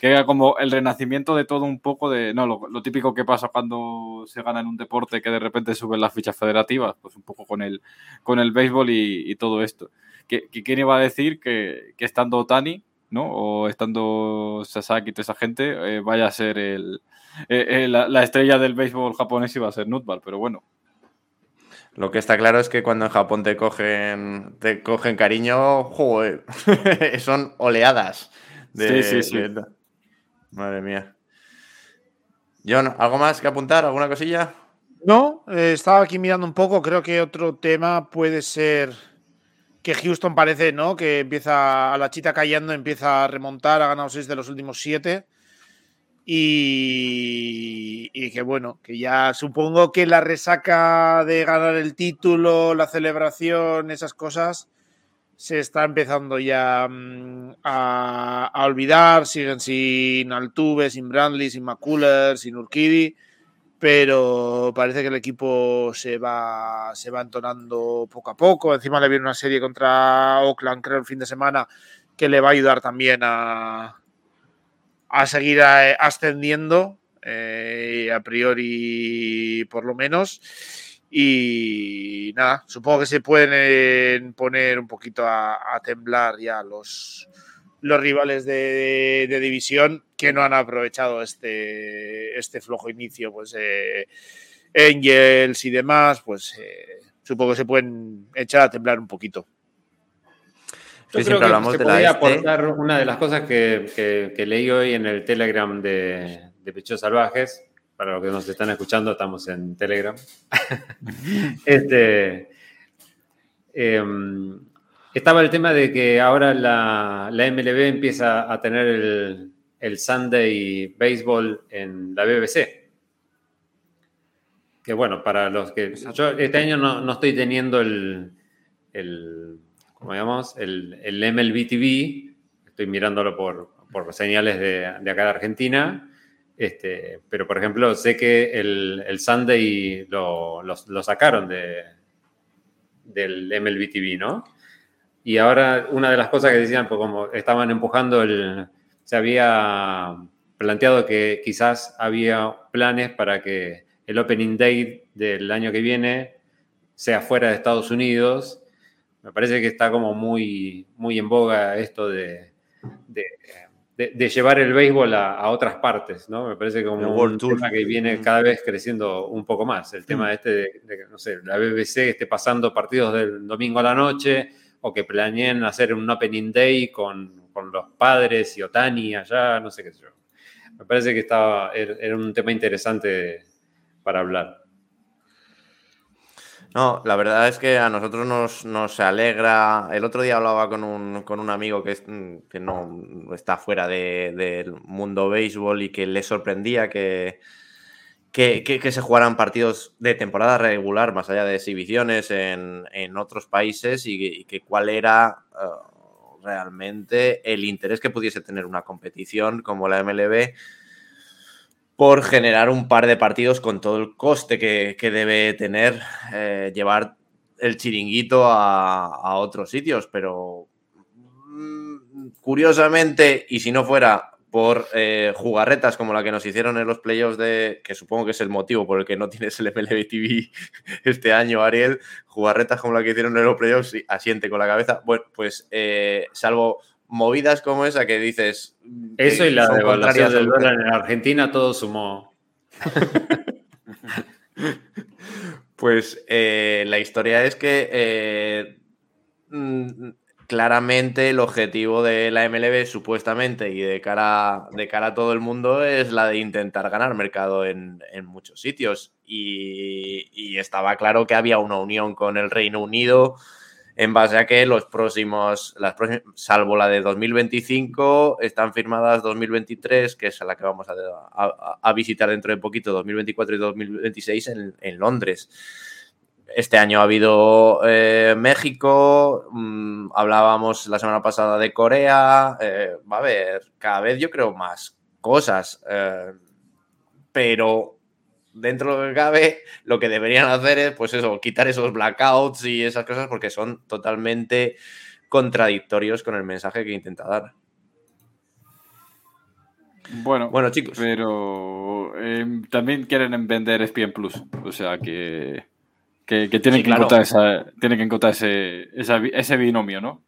que era como el renacimiento de todo un poco de, no, lo, típico que pasa cuando se gana en un deporte que de repente suben las fichas federativas, pues un poco con el, con el béisbol y, todo esto. ¿Qué, ¿Quién iba a decir que, que estando Tani, ¿no? O estando Sasaki y toda esa gente, eh, vaya a ser el, eh, eh, la, estrella del béisbol japonés iba a ser Nutball, pero bueno. Lo que está claro es que cuando en Japón te cogen, te cogen cariño, joder, *laughs* son oleadas. sí, sí, sí. Madre mía. John, ¿algo más que apuntar? ¿Alguna cosilla? No, eh, estaba aquí mirando un poco. Creo que otro tema puede ser que Houston parece, ¿no? Que empieza a la chita cayendo, empieza a remontar, ha ganado seis de los últimos siete. Y, que bueno, que ya supongo que la resaca de ganar el título, la celebración, esas cosas, se está empezando ya mm, a, olvidar. Siguen sin Altuve, sin Brandley, sin McCuller, sin Urquidi, pero parece que el equipo se va, se va entonando poco a poco. Encima le viene una serie contra Oakland, creo, el fin de semana, que le va a ayudar también a, a seguir eh, ascendiendo, eh, a priori por lo menos. Y nada, supongo que se pueden poner un poquito a, temblar ya los, los rivales de, división que no han aprovechado este, este flojo inicio, pues eh, Angels y demás, pues supongo que se pueden echar a temblar un poquito. Yo creo que se podría aportar una de las cosas que, leí hoy en el Telegram de, de Pechos Salvajes. Para los que nos están escuchando, estamos en Telegram. *laughs* este, em, estaba el tema de que ahora la, MLB empieza a tener el, el Sunday Baseball en la BBC. Que bueno, para los que. Yo este año no, estoy teniendo el como llamamos, el, el MLB TV. estoy mirándolo por, por señales de, de acá de Argentina. Este, pero, por ejemplo, sé que el, el Sunday lo, lo- sacaron de, del MLB TV, ¿no? Y ahora una de las cosas que decían, pues como estaban empujando. Se había planteado que quizás había planes para que el Opening Day del año que viene sea fuera de Estados Unidos. Me parece que está como muy, muy en boga esto de, de, de- de llevar el béisbol a, a otras partes, ¿no? Me parece como un World Tour. tema que viene cada vez creciendo un poco más. El tema este de, que, no sé, la BBC esté pasando partidos del domingo a la noche o que planeen hacer un opening day con, con los padres y Otani allá, no sé qué sé yo. Me parece que estaba, era era un tema interesante para hablar. No, la verdad es que a nosotros nos, nos alegra. El otro día hablaba con un, con un amigo que, es- mm, que no está fuera de- del mundo béisbol y que le sorprendía que, que, que- se jugaran partidos de temporada regular, más allá de exhibiciones en, en otros países y, que- y que cuál era eh, realmente el interés que pudiese tener una competición como la MLB por generar un par de partidos con todo el coste que, que debe tener eh, llevar el chiringuito a, otros sitios, pero mm, curiosamente, y si no fuera por eh, jugarretas como la que nos hicieron en los playoffs de, que supongo que es el motivo por el que no tienes el MLB TV *laughs* este año, Ariel, jugarretas como la que hicieron en los playoffs, asiente con la cabeza, bueno, pues eh, salvo movidas como esa que dices... Eso y la devaluación del dólar en Argentina, todo sumó. *laughs* Pues eh, la historia es que eh, mm, claramente el objetivo de la MLB supuestamente y de cara, de cara a todo el mundo es la de intentar ganar mercado en, en muchos sitios. Y, y estaba claro que había una unión con el Reino Unido en base a que los próximos, salvo la de 2025, están firmadas 2023, que es la que vamos a visitar dentro de poquito, 2024 y 2026 en, en Londres. Este año ha habido eh, México, mm, hablábamos la semana pasada de Corea, eh, va a haber cada vez yo creo más cosas, eh, pero dentro de lo que cabe, lo que deberían hacer es, pues eso, quitar esos blackouts y esas cosas porque son totalmente contradictorios con el mensaje que intenta dar. Bueno, Bueno, chicos, pero eh, también quieren vender ESPN Plus. O sea que, que, que tienen, Sí, que claro. encontrar esa, tienen que encontrar ese, esa ese binomio, ¿no?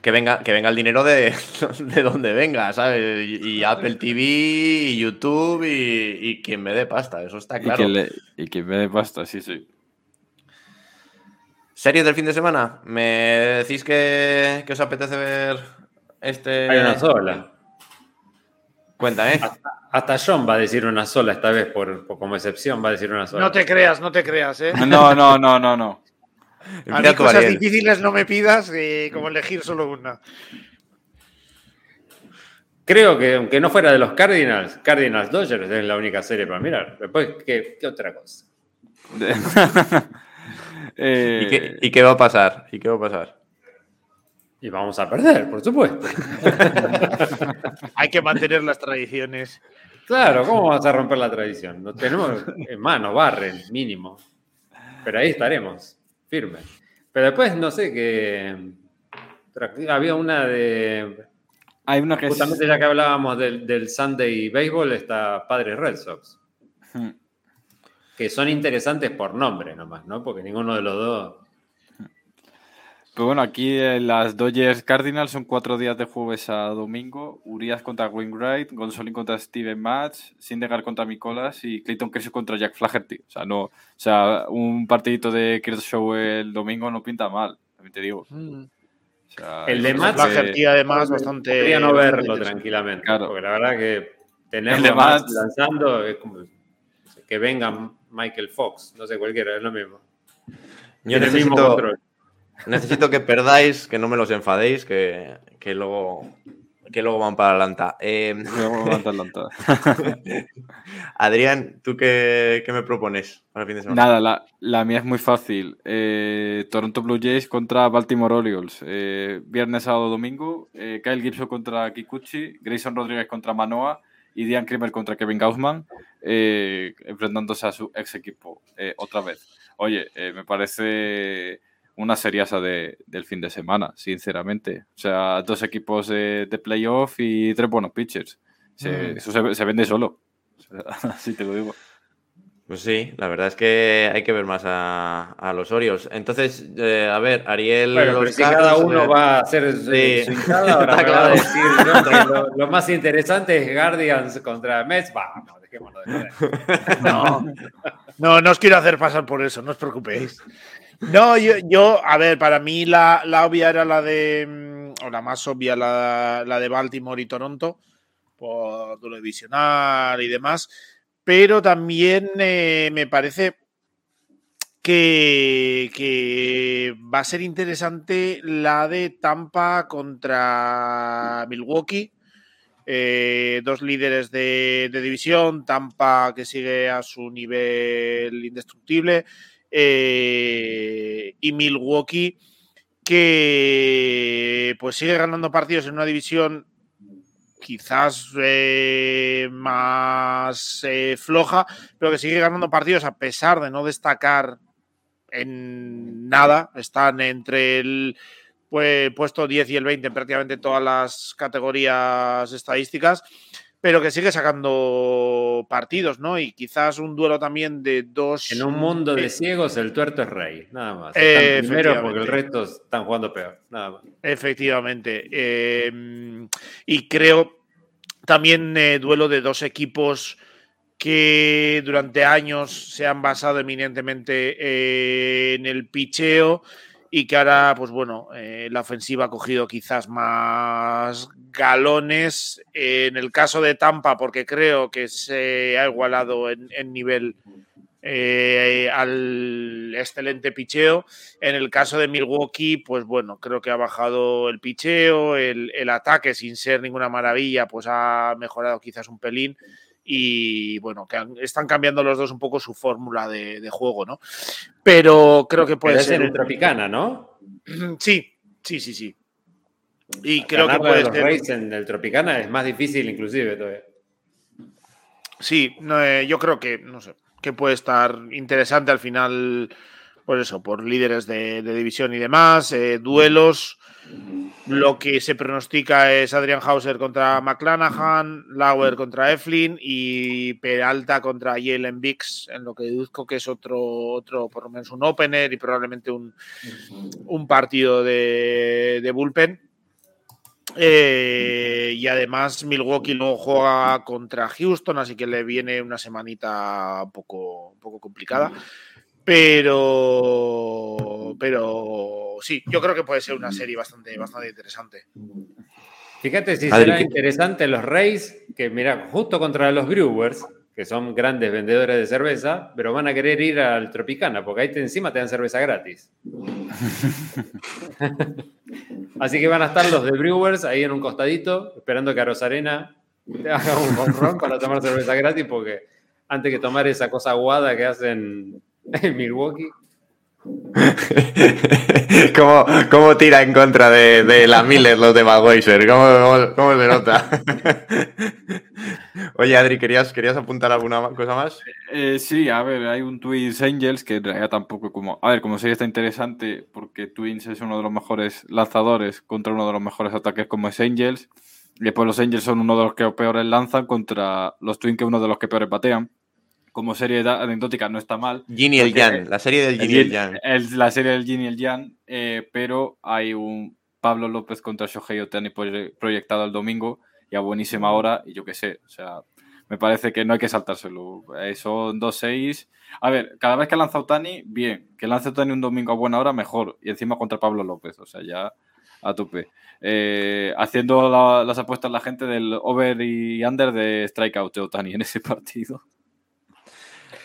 Que venga, que venga el dinero de, *laughs* de donde venga, ¿sabes? Y, y Apple TV, y YouTube y, y quien me dé pasta, eso está claro. Y, que le, y que me dé pasta, sí, sí. ¿Series del fin de semana? ¿Me decís que, que os apetece ver este...? Hay una sola. Cuenta, ¿eh? Hasta John va a decir una sola esta vez, por, por- como excepción, va a decir una sola. No te creas, no te creas, ¿eh? No, no, no, no, no. A mí cosas Ariel. difíciles no me pidas, eh, como elegir solo una. Creo que aunque no fuera de los Cardinals, Cardinals Dodgers es la única serie para mirar. Después, ¿qué, qué otra cosa? *laughs* Eh, ¿Y qué, y qué va a pasar? ¿Y qué va a pasar? Y vamos a perder, por supuesto. *laughs* Hay que mantener las tradiciones. Claro, ¿cómo vamos a romper la tradición? No tenemos en mano, barren, mínimo. Pero ahí estaremos, firmes. Pero después, no sé qué. Había una de. Hay una que es- Justamente ya que hablábamos del, del Sunday Baseball, está Padres Red Sox. Hmm. Que son interesantes por nombre nomás, ¿no? Porque ninguno de los dos. Pero bueno, aquí eh, las Dodgers Cardinals son cuatro días de jueves a domingo. Urias contra Wainwright, Gonzolin contra Steven Match, Sindegar contra Nicolas y Clayton Kershaw contra Jack Flaherty. O sea, no, o sea, un partidito de Kershaw el domingo no pinta mal, también te digo. O sea, El de que- Flaherty, además, bastante. Podría no verlo tranquilamente. Claro. Porque la verdad que más Matz- lanzando es como que venga Michael Fox, no sé cualquiera, es lo mismo. Yo Tiene el mismo necesito, control. Necesito que perdáis, que no me los enfadéis, que, que luego que luego van para Atlanta. Eh, Luego van a Atlanta. *laughs* Adrián, ¿tú qué, qué me propones para el fin de semana? Nada, la, la mía es muy fácil. Eh, Toronto Blue Jays contra Baltimore Orioles. Eh, viernes, sábado, domingo. Eh, Kyle Gibson contra Kikuchi. Grayson Rodríguez contra Manoa. Y Diane Kramer contra Kevin Gaussman. enfrentándose a su ex equipo otra vez. Oye, me parece una seriasa de, del fin de semana, sinceramente. O sea, dos equipos de, de playoff y tres buenos pitchers. Se- Mm. Eso se, se vende solo. *laughs* Así te lo digo. Pues sí, la verdad es que hay que ver más a, a los Orioles. Entonces, eh, a ver, Ariel. Bueno, pero los si cada eh, uno va a hacer su sí. *laughs* su ahora va a claro. decir lo, lo más interesante es Guardians contra Mets. Vamos, dejémoslo. *laughs* No, no, no os quiero hacer pasar por eso, no os preocupéis. No, yo, yo, a ver, para mí la, la obvia era la de, mm, o la más obvia, la, la de Baltimore y Toronto, por duelo divisional y demás, pero también eh, me parece que, que va a ser interesante la de Tampa contra Milwaukee. Eh, dos líderes de, división, Tampa que sigue a su nivel indestructible eh, y Milwaukee que pues sigue ganando partidos en una división quizás eh, más floja, pero que sigue ganando partidos a pesar de no destacar en nada. Están entre el pues, puesto 10 y el 20 en prácticamente todas las categorías estadísticas, pero que sigue sacando partidos, ¿no? Y quizás un duelo también de dos. En un mundo de ciegos, el tuerto es rey, nada más. Eh, primero porque el resto están jugando peor, nada más. Efectivamente. Eh, y creo también eh, duelo de dos equipos que durante años se han basado eminentemente en el picheo y que ahora, pues bueno, eh, la ofensiva ha cogido quizás más galones. en el caso de Tampa, porque creo que se ha igualado en, nivel eh, al excelente picheo. En el caso de Milwaukee, pues bueno, creo que ha bajado el picheo, el, el ataque sin ser ninguna maravilla, pues ha mejorado quizás un pelín. Y bueno, que han- están cambiando los dos un poco su fórmula de, de juego, ¿no? Pero creo que puede Pero ser. un- Tropicana, ¿no? Sí, sí, sí, sí. Y creo que puede los ser. En el Tropicana es más difícil inclusive todavía. Sí, no, eh, yo creo que, no sé, que puede estar interesante al final, pues eso, por líderes de, división y demás, eh, duelos. Lo que se pronostica es Adrian Hauser contra McClanahan, Lauer contra Eflin y Peralta contra Jalen Biggs, en lo que deduzco que es otro, otro, por lo menos un opener y probablemente un, partido de, bullpen. Eh, y además Milwaukee luego juega contra Houston, así que le viene una semanita poco, un poco complicada. Pero, pero sí, yo creo que puede ser una serie bastante, bastante interesante. Fíjate si Adri, será ¿qué- interesante los Rays, que mira, justo contra los Brewers, que son grandes vendedores de cerveza, pero van a querer ir al Tropicana, porque ahí te- encima te dan cerveza gratis. *laughs* Así que van a estar los de Brewers ahí en un costadito, esperando que a Rosarena te haga un home run para tomar cerveza gratis, porque antes que tomar esa cosa aguada que hacen *laughs* en Milwaukee. *laughs* ¿Cómo, cómo tira en contra de, de la Miller los de Magweiser? ¿Cómo, cómo, cómo se nota? *laughs* Oye, Adri, ¿querías, ¿querías apuntar alguna cosa más? Eh, sí, a ver, hay un Twins Angels que en realidad tampoco como. A ver, como sería está interesante porque Twins es uno de los mejores lanzadores contra uno de los mejores ataques como es Angels. Y después los Angels son uno de los que peores lanzan contra los Twins que es uno de los que peores batean. Como serie anecdótica no está mal. Ginny y el Jan, la serie del Ginny y el Jan. la serie del Yin y el Yang, eh, pero hay un Pablo López contra Shohei Otani proye- proyectado el domingo y a buenísima hora, y yo qué sé, o sea, me parece que no hay que saltárselo. Eh, son 2-6. A ver, cada vez que lanza Otani, bien. Que lance Otani un domingo a buena hora, mejor. Y encima contra Pablo López, o sea, ya a tope. Eh, haciendo la- las apuestas la gente del over y under de strikeout de Otani en ese partido.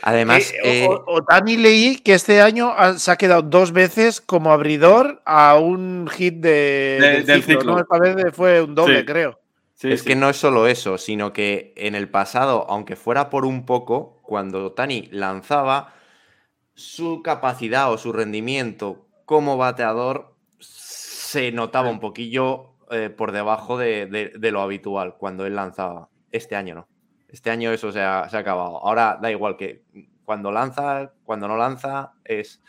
Además, Eh, eh, Otani leí que este año ha- se ha quedado dos veces como abridor a un hit de, De- del, del ciclo, ciclo. ¿no? Esta vez fue un doble, Sí. creo. Sí, es sí. que no es solo eso, sino que en el pasado, aunque fuera por un poco, cuando Tani lanzaba, su capacidad o su rendimiento como bateador se notaba un poquillo eh, por debajo de, de- de lo habitual cuando él lanzaba. Este año no. Este año eso se ha, se ha acabado. Ahora da igual que cuando lanza, cuando no lanza, es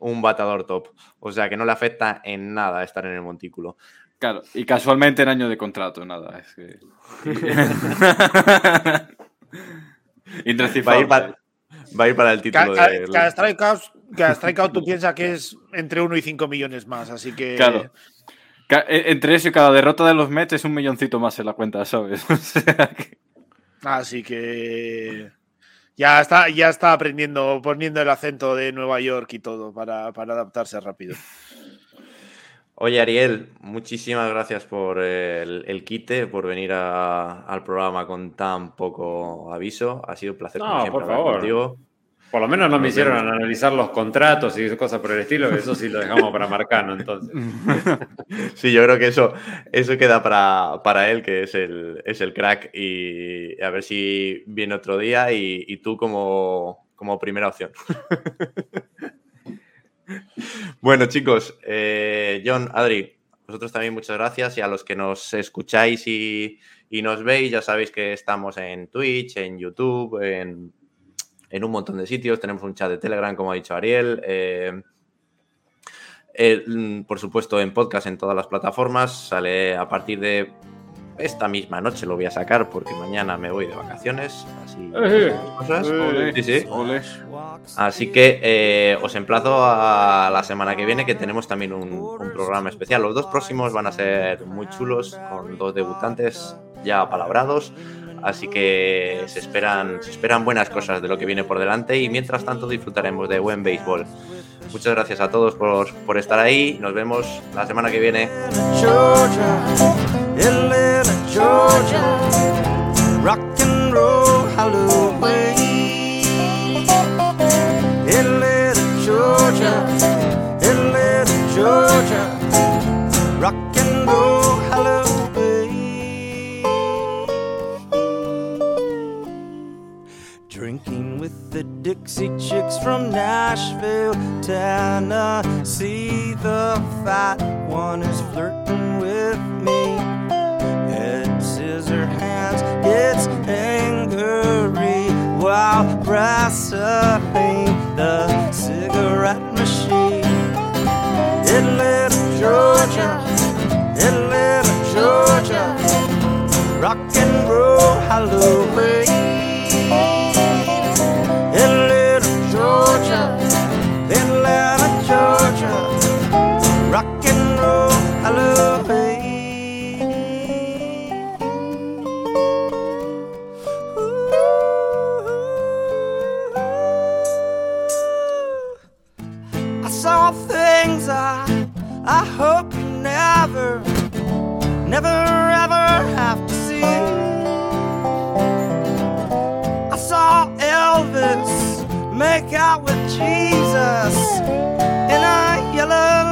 un bateador top. O sea que no le afecta en nada estar en el montículo. Claro, y casualmente en año de contrato, nada. Es que... *laughs* Va a, ir para, va a ir para el título Cada, de. cada strikeout, cada strikeout tú *laughs* piensas que es entre 1 y 5 millones más, así que. Claro. E- Entre eso y cada derrota de los Mets es un milloncito más en la cuenta, ¿sabes? *laughs* O sea que- Así que. Ya está, ya está aprendiendo, poniendo el acento de Nueva York y todo para, para adaptarse rápido. *laughs* Oye, Ariel, muchísimas gracias por el, el quite, por venir a- al programa con tan poco aviso. Ha sido un placer, como No, siempre, por hablar favor. contigo. Por lo menos no me hicieron analizar los contratos y cosas por el estilo, que eso sí lo dejamos para Marcano, entonces. *laughs* Sí, yo creo que eso, eso queda para, para él, que es el, es el crack. Y a ver si viene otro día y, y tú como, como primera opción. *laughs* bueno, chicos, eh, John, Adri, vosotros también muchas gracias. Y a los que nos escucháis y, y nos veis, ya sabéis que estamos en Twitch, en YouTube, en, en un montón de sitios. Tenemos un chat de Telegram, como ha dicho Ariel. eh, eh, mm, por supuesto, en podcast en todas las plataformas. Sale a partir de esta misma noche, lo voy a sacar porque mañana me voy de vacaciones. Así, Eh, cosas. Sí, sí. Ole. Así que eh, os emplazo a la semana que viene que tenemos también un, un programa especial. Los dos próximos van a ser muy chulos, con dos debutantes ya palabrados. Así que se esperan, se esperan buenas cosas de lo que viene por delante y mientras tanto disfrutaremos de buen béisbol. Muchas gracias a todos por, por estar ahí. Nos vemos la semana que viene. Dixie Chicks from Nashville, Tennessee. The fat one is flirting with me. Head, scissor hands, it's angry while wrestling the cigarette machine. Atlanta, Georgia, Atlanta, Georgia, rock and roll Halloween. Never ever have to see. I saw Elvis make out with Jesus in a yellow